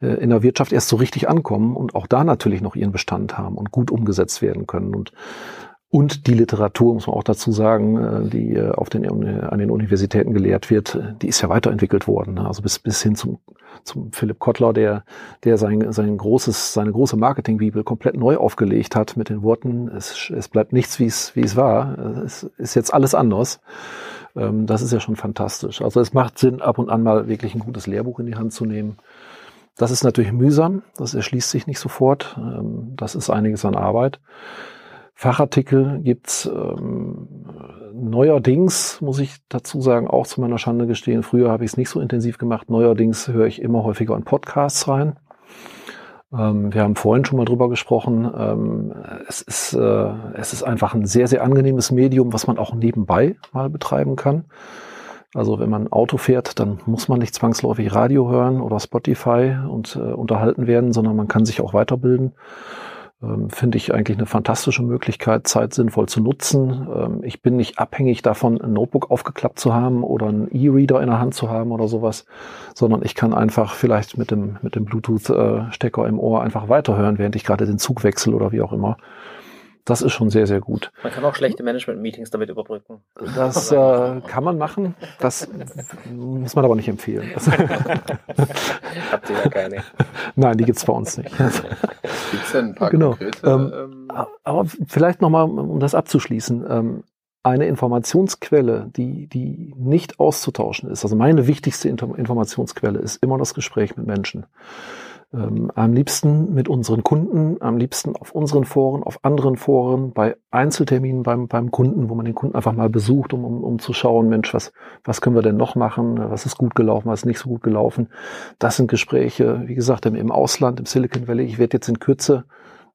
äh, in der Wirtschaft erst so richtig ankommen und auch da natürlich noch ihren Bestand haben und gut umgesetzt werden können. Und und die Literatur, muss man auch dazu sagen, äh, die äh, auf den, an den Universitäten gelehrt wird, die ist ja weiterentwickelt worden. Ne? Also bis, bis hin zum, zum Philipp Kottler, der, der sein, sein großes, seine große Marketingbibel komplett neu aufgelegt hat mit den Worten, es, es bleibt nichts, wie es, wie es war. Es ist jetzt alles anders. Ähm, das ist ja schon fantastisch. Also es macht Sinn, ab und an mal wirklich ein gutes Lehrbuch in die Hand zu nehmen. Das ist natürlich mühsam. Das erschließt sich nicht sofort. Ähm, das ist einiges an Arbeit. Fachartikel gibt's ähm, neuerdings, muss ich dazu sagen, auch zu meiner Schande gestehen. Früher habe ich es nicht so intensiv gemacht. Neuerdings höre ich immer häufiger in Podcasts rein. Ähm, wir haben vorhin schon mal drüber gesprochen. Ähm, es, ist, äh, es ist einfach ein sehr, sehr angenehmes Medium, was man auch nebenbei mal betreiben kann. Also wenn man Auto fährt, dann muss man nicht zwangsläufig Radio hören oder Spotify und äh, unterhalten werden, sondern man kann sich auch weiterbilden. Ähm, Finde ich eigentlich eine fantastische Möglichkeit, Zeit sinnvoll zu nutzen. Ähm, ich bin nicht abhängig davon, ein Notebook aufgeklappt zu haben oder einen E-Reader in der Hand zu haben oder sowas, sondern ich kann einfach vielleicht mit dem, mit dem Bluetooth-Stecker im Ohr einfach weiterhören, während ich gerade den Zug wechsle oder wie auch immer. Das ist schon sehr, sehr gut. Man kann auch schlechte Management-Meetings damit überbrücken. Das äh, kann man machen. Das muss man aber nicht empfehlen. (laughs) Habt ihr ja keine. Nein, die gibt's bei uns nicht. Gibt's denn ein paar genau. konkrete? Ähm, ähm, aber vielleicht nochmal, um das abzuschließen. Ähm, eine Informationsquelle, die, die nicht auszutauschen ist, also meine wichtigste Informationsquelle ist immer das Gespräch mit Menschen. Ähm, am liebsten mit unseren Kunden, am liebsten auf unseren Foren, auf anderen Foren, bei Einzelterminen beim, beim Kunden, wo man den Kunden einfach mal besucht, um, um, um zu schauen, Mensch, was, was können wir denn noch machen? Was ist gut gelaufen, was ist nicht so gut gelaufen? Das sind Gespräche, wie gesagt, im, im Ausland, im Silicon Valley. Ich werde jetzt in Kürze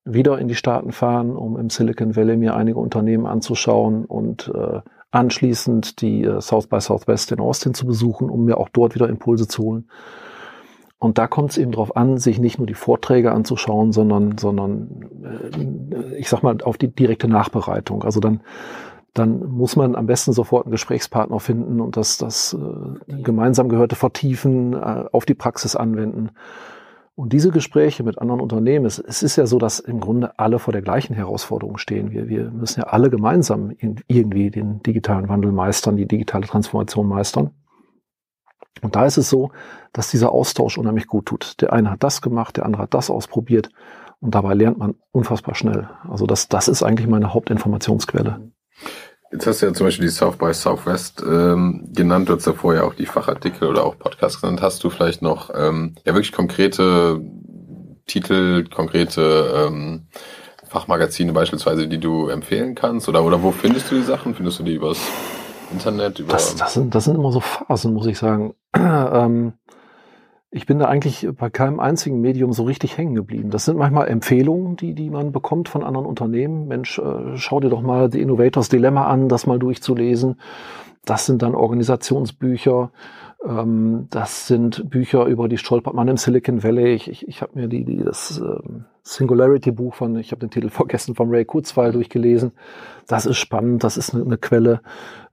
wieder in die Staaten fahren, um im Silicon Valley mir einige Unternehmen anzuschauen und äh, anschließend die äh, South by Southwest in Austin zu besuchen, um mir auch dort wieder Impulse zu holen. Und da kommt es eben darauf an, sich nicht nur die Vorträge anzuschauen, sondern, sondern äh, ich sag mal, auf die direkte Nachbereitung. Also dann, dann muss man am besten sofort einen Gesprächspartner finden und das, das äh, gemeinsam Gehörte vertiefen, äh, auf die Praxis anwenden. Und diese Gespräche mit anderen Unternehmen, es, es ist ja so, dass im Grunde alle vor der gleichen Herausforderung stehen. Wir, wir müssen ja alle gemeinsam irgendwie den digitalen Wandel meistern, die digitale Transformation meistern. Und da ist es so, dass dieser Austausch unheimlich gut tut. Der eine hat das gemacht, der andere hat das ausprobiert und dabei lernt man unfassbar schnell. Also das, das ist eigentlich meine Hauptinformationsquelle. Jetzt hast du ja zum Beispiel die South by Southwest ähm, genannt, du hast ja vorher auch die Fachartikel oder auch Podcasts genannt. Hast du vielleicht noch ähm, ja wirklich konkrete Titel, konkrete ähm, Fachmagazine beispielsweise, die du empfehlen kannst? Oder, oder wo findest du die Sachen? Findest du die übers Internet? Über das, das, sind, das sind immer so Phasen, muss ich sagen. (clears throat) ähm, ich bin da eigentlich bei keinem einzigen Medium so richtig hängen geblieben. Das sind manchmal Empfehlungen, die, die man bekommt von anderen Unternehmen. Mensch, äh, schau dir doch mal The Innovators Dilemma an, das mal durchzulesen. Das sind dann Organisationsbücher. Ähm, das sind Bücher über die stolpert man im Silicon Valley. Ich, ich, ich habe mir die, die das ähm, Singularity-Buch von, ich habe den Titel (laughs) vergessen, von Ray Kurzweil durchgelesen. Das ist spannend, das ist eine, eine Quelle.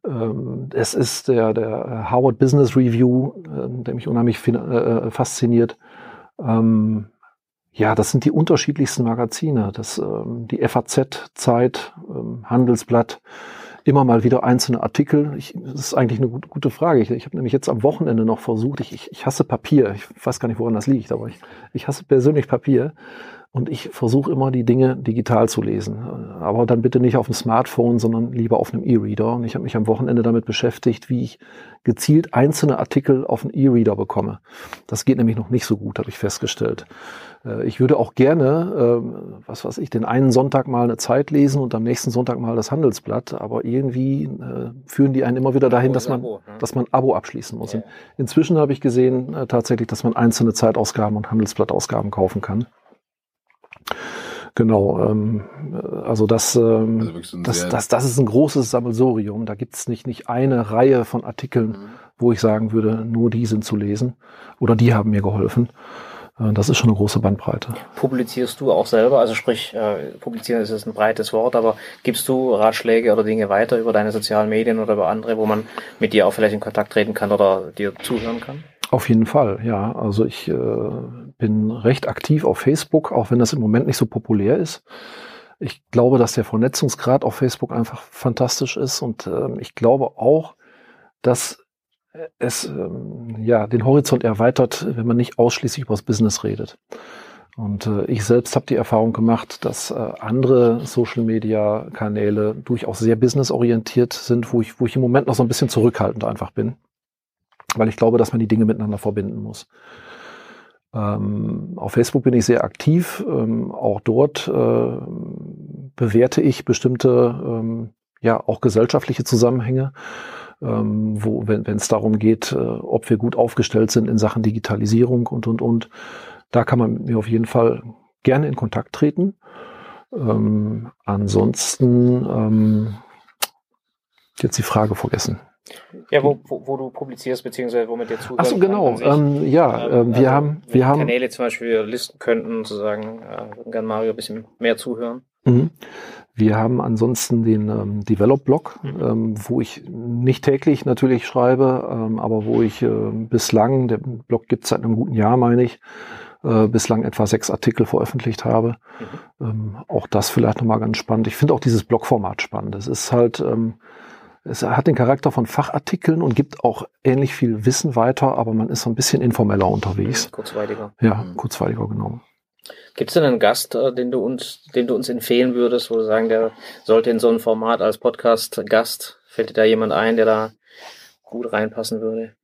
Ähm, es ist der, der Harvard Business Review, äh, der mich unheimlich äh, fasziniert. Ähm, ja, das sind die unterschiedlichsten Magazine. Das, ähm, die FAZ, Zeit, ähm, Handelsblatt, immer mal wieder einzelne Artikel. Ich, das ist eigentlich eine gute, gute Frage. Ich, ich habe nämlich jetzt am Wochenende noch versucht, ich, ich, ich hasse Papier. Ich weiß gar nicht, woran das liegt, aber ich, ich hasse persönlich Papier. Und ich versuche immer, die Dinge digital zu lesen. Aber dann bitte nicht auf dem Smartphone, sondern lieber auf einem E-Reader. Und ich habe mich am Wochenende damit beschäftigt, wie ich gezielt einzelne Artikel auf einen E-Reader bekomme. Das geht nämlich noch nicht so gut, habe ich festgestellt. Äh, ich würde auch gerne, ähm, was weiß ich, den einen Sonntag mal eine Zeit lesen und am nächsten Sonntag mal das Handelsblatt. Aber irgendwie äh, führen die einen immer wieder dahin, dass man, Abo, ne? dass man ein Abo abschließen muss. Inzwischen habe ich gesehen äh, tatsächlich, dass man einzelne Zeitausgaben und Handelsblattausgaben kaufen kann. Genau, ähm, also das, ähm, also das, das, das ist ein großes Sammelsorium. Da gibt's nicht, nicht eine Reihe von Artikeln, mhm. wo ich sagen würde, nur die sind zu lesen oder die haben mir geholfen. Äh, das ist schon eine große Bandbreite. Publizierst du auch selber? Also sprich, äh, publizieren ist ein breites Wort, aber gibst du Ratschläge oder Dinge weiter über deine sozialen Medien oder über andere, wo man mit dir auch vielleicht in Kontakt treten kann oder dir zuhören kann? Auf jeden Fall, ja. Also ich äh, bin recht aktiv auf Facebook, auch wenn das im Moment nicht so populär ist. Ich glaube, dass der Vernetzungsgrad auf Facebook einfach fantastisch ist und äh, ich glaube auch, dass es ähm, ja den Horizont erweitert, wenn man nicht ausschließlich über das Business redet. Und äh, ich selbst habe die Erfahrung gemacht, dass äh, andere Social-Media-Kanäle durchaus sehr businessorientiert sind, wo ich, wo ich im Moment noch so ein bisschen zurückhaltend einfach bin weil ich glaube, dass man die Dinge miteinander verbinden muss. Ähm, auf Facebook bin ich sehr aktiv. Ähm, auch dort äh, bewerte ich bestimmte, ähm, ja, auch gesellschaftliche Zusammenhänge, ähm, wo, wenn es darum geht, äh, ob wir gut aufgestellt sind in Sachen Digitalisierung und, und, und. Da kann man mit mir auf jeden Fall gerne in Kontakt treten. Ähm, ansonsten, ähm, jetzt die Frage vergessen. Ja, wo, wo, wo, du publizierst, beziehungsweise womit dir zuhörst. Ach so, genau. Ähm, ja, ähm, wir also, haben, wir haben. Kanäle zum Beispiel listen könnten, zu sagen, äh, gerne Mario ein bisschen mehr zuhören. Mhm. Wir haben ansonsten den ähm, Develop-Blog, mhm. ähm, wo ich nicht täglich natürlich schreibe, ähm, aber wo ich äh, bislang, der Blog gibt es seit einem guten Jahr, meine ich, äh, bislang etwa sechs Artikel veröffentlicht habe. Mhm. Ähm, auch das vielleicht nochmal ganz spannend. Ich finde auch dieses Blogformat spannend. Es ist halt, ähm, es hat den Charakter von Fachartikeln und gibt auch ähnlich viel Wissen weiter, aber man ist so ein bisschen informeller unterwegs. Kurzweiliger. Ja, mhm. kurzweiliger, genau. Gibt es denn einen Gast, äh, den du uns, den du uns empfehlen würdest, wo du sagen, der sollte in so ein Format als Podcast-Gast? Fällt dir da jemand ein, der da gut reinpassen würde?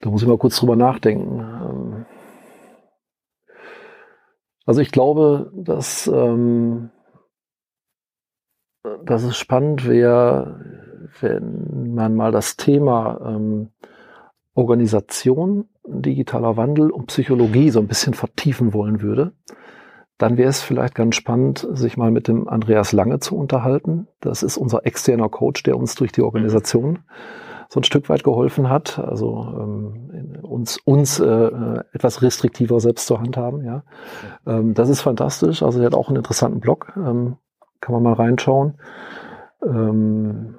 Da muss ich mal kurz drüber nachdenken. Ähm, also ich glaube, dass ähm, dass es spannend wäre, wenn man mal das Thema ähm, Organisation, digitaler Wandel und Psychologie so ein bisschen vertiefen wollen würde. Dann wäre es vielleicht ganz spannend, sich mal mit dem Andreas Lange zu unterhalten. Das ist unser externer Coach, der uns durch die Organisation so ein Stück weit geholfen hat, also ähm, uns, uns äh, etwas restriktiver selbst zur Hand haben. Ja, ähm, das ist fantastisch. Also er hat auch einen interessanten Blog, ähm, kann man mal reinschauen. Ähm,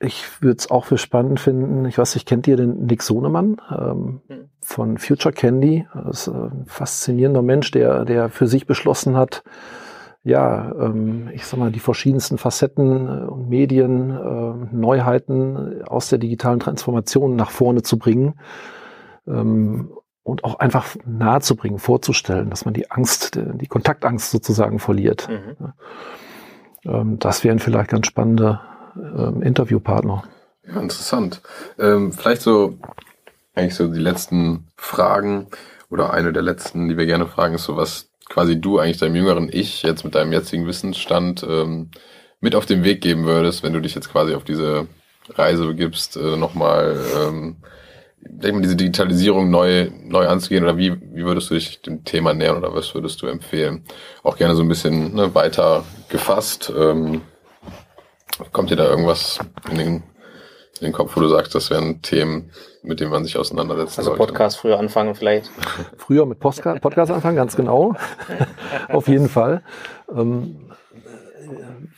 ich würde es auch für spannend finden. Ich weiß nicht, kennt ihr den Nick Sonemann ähm, hm. von Future Candy? Das ist ein faszinierender Mensch, der, der für sich beschlossen hat, ja, ähm, ich sag mal, die verschiedensten Facetten äh, und Medien, äh, Neuheiten aus der digitalen Transformation nach vorne zu bringen. Ähm, und auch einfach nahe zu bringen, vorzustellen, dass man die Angst, die Kontaktangst sozusagen verliert. Mhm. Ähm, das wären vielleicht ganz spannende ähm, Interviewpartner. Ja, interessant. Ähm, vielleicht so, eigentlich so die letzten Fragen oder eine der letzten, die wir gerne fragen, ist so, was quasi du eigentlich deinem jüngeren Ich jetzt mit deinem jetzigen Wissensstand ähm, mit auf den Weg geben würdest, wenn du dich jetzt quasi auf diese Reise begibst, äh, nochmal ähm, denk mal, diese Digitalisierung neu, neu anzugehen oder wie, wie würdest du dich dem Thema nähern oder was würdest du empfehlen? Auch gerne so ein bisschen ne, weiter gefasst. Ähm, kommt dir da irgendwas in den, in den Kopf, wo du sagst, das wären Themen, mit denen man sich auseinandersetzen Also Podcast früher anfangen vielleicht. (laughs) Früher mit Postka Podcast anfangen, ganz genau. (laughs) Auf jeden Fall. Ähm,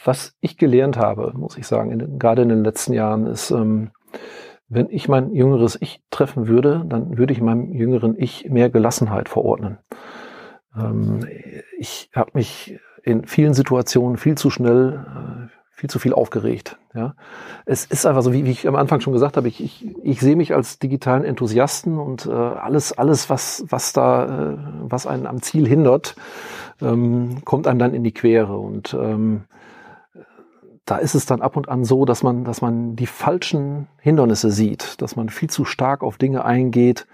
was ich gelernt habe, muss ich sagen, in, gerade in den letzten Jahren, ist, ähm, wenn ich mein jüngeres Ich treffen würde, dann würde ich meinem jüngeren Ich mehr Gelassenheit verordnen. Ähm, ich habe mich in vielen Situationen viel zu schnell, äh, viel zu viel aufgeregt. Ja, es ist einfach so, wie, wie ich am Anfang schon gesagt habe, ich, ich, ich sehe mich als digitalen Enthusiasten und äh, alles, alles, was, was da, äh, was einen am Ziel hindert, ähm, kommt einem dann in die Quere und ähm, da ist es dann ab und an so, dass man, dass man die falschen Hindernisse sieht, dass man viel zu stark auf Dinge eingeht,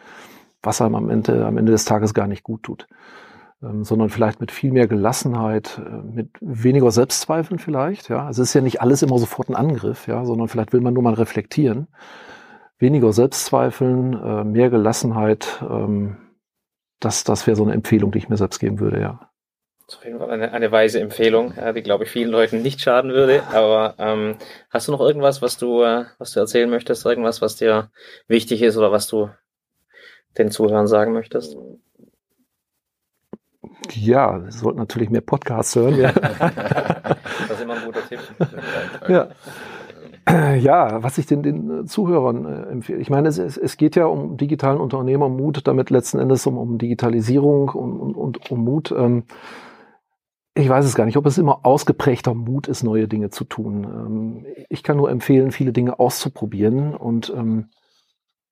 was einem am Ende, am Ende des Tages gar nicht gut tut. Ähm, sondern vielleicht mit viel mehr Gelassenheit, äh, mit weniger Selbstzweifeln vielleicht. Ja, also es ist ja nicht alles immer sofort ein Angriff, ja, sondern vielleicht will man nur mal reflektieren. Weniger Selbstzweifeln, äh, mehr Gelassenheit. Ähm, das, das wäre so eine Empfehlung, die ich mir selbst geben würde, ja. Das ist auf jeden Fall eine, eine weise Empfehlung, ja, die, glaube ich, vielen Leuten nicht schaden würde. Aber ähm, hast du noch irgendwas, was du, äh, was du erzählen möchtest? Irgendwas, was dir wichtig ist oder was du den Zuhörern sagen möchtest? Ja, wir sollten natürlich mehr Podcasts hören. Ja. (laughs) das ist immer ein guter Tipp. ja. Ja, was ich den, den Zuhörern äh, empfehle. Ich meine, es, es geht ja um digitalen Unternehmermut, damit letzten Endes um, um Digitalisierung und, und, und um Mut. Ähm, ich weiß es gar nicht, ob es immer ausgeprägter Mut ist, neue Dinge zu tun. Ähm, ich kann nur empfehlen, viele Dinge auszuprobieren und ähm,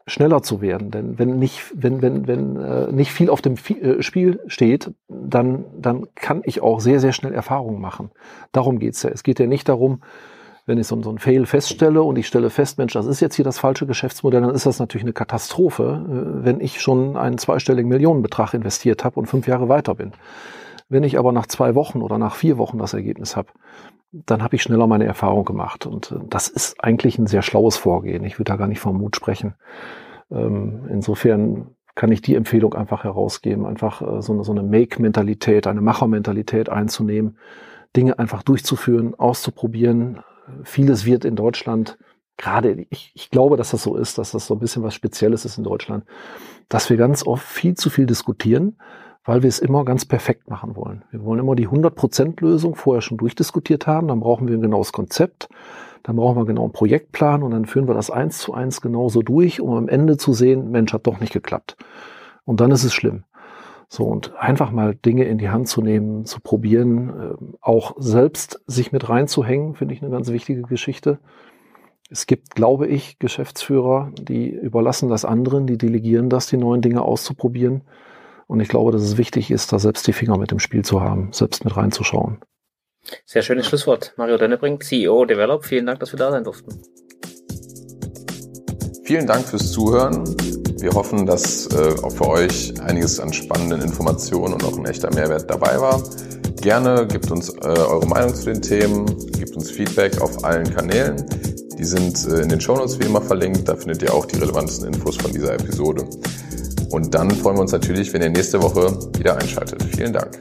schneller zu werden. Denn wenn nicht, wenn, wenn, wenn äh, nicht viel auf dem äh, Spiel steht, dann, dann kann ich auch sehr, sehr schnell Erfahrungen machen. Darum geht's ja. Es geht ja nicht darum, wenn ich so, so ein Fail feststelle und ich stelle fest, Mensch, das ist jetzt hier das falsche Geschäftsmodell, dann ist das natürlich eine Katastrophe, äh, wenn ich schon einen zweistelligen Millionenbetrag investiert habe und fünf Jahre weiter bin. Wenn ich aber nach zwei Wochen oder nach vier Wochen das Ergebnis habe, dann habe ich schneller meine Erfahrung gemacht. Und äh, das ist eigentlich ein sehr schlaues Vorgehen. Ich würde da gar nicht vom Mut sprechen. Ähm, insofern kann ich die Empfehlung einfach herausgeben, einfach äh, so eine, Make-Mentalität, eine Macher-Mentalität einzunehmen, Dinge einfach durchzuführen, auszuprobieren. Vieles wird in Deutschland, gerade ich, ich glaube, dass das so ist, dass das so ein bisschen was Spezielles ist in Deutschland, dass wir ganz oft viel zu viel diskutieren weil wir es immer ganz perfekt machen wollen. Wir wollen immer die 100%-Lösung vorher schon durchdiskutiert haben, dann brauchen wir ein genaues Konzept, dann brauchen wir genau einen Projektplan und dann führen wir das eins zu eins genauso durch, um am Ende zu sehen, Mensch, hat doch nicht geklappt. Und dann ist es schlimm. So, und einfach mal Dinge in die Hand zu nehmen, zu probieren, äh, auch selbst sich mit reinzuhängen, finde ich eine ganz wichtige Geschichte. Es gibt, glaube ich, Geschäftsführer, die überlassen das anderen, die delegieren das, die neuen Dinge auszuprobieren. Und ich glaube, dass es wichtig ist, da selbst die Finger mit dem Spiel zu haben, selbst mit reinzuschauen. Sehr schönes Schlusswort. Mario Dennebrink, CEO Develop. Vielen Dank, dass wir da sein durften. Vielen Dank fürs Zuhören. Wir hoffen, dass äh, auch für euch einiges an spannenden Informationen und auch ein echter Mehrwert dabei war. Gerne gebt uns äh, eure Meinung zu den Themen, gebt uns Feedback auf allen Kanälen. Die sind äh, in den Shownotes wie immer verlinkt. Da findet ihr auch die relevantesten Infos von dieser Episode. Und dann freuen wir uns natürlich, wenn ihr nächste Woche wieder einschaltet. Vielen Dank.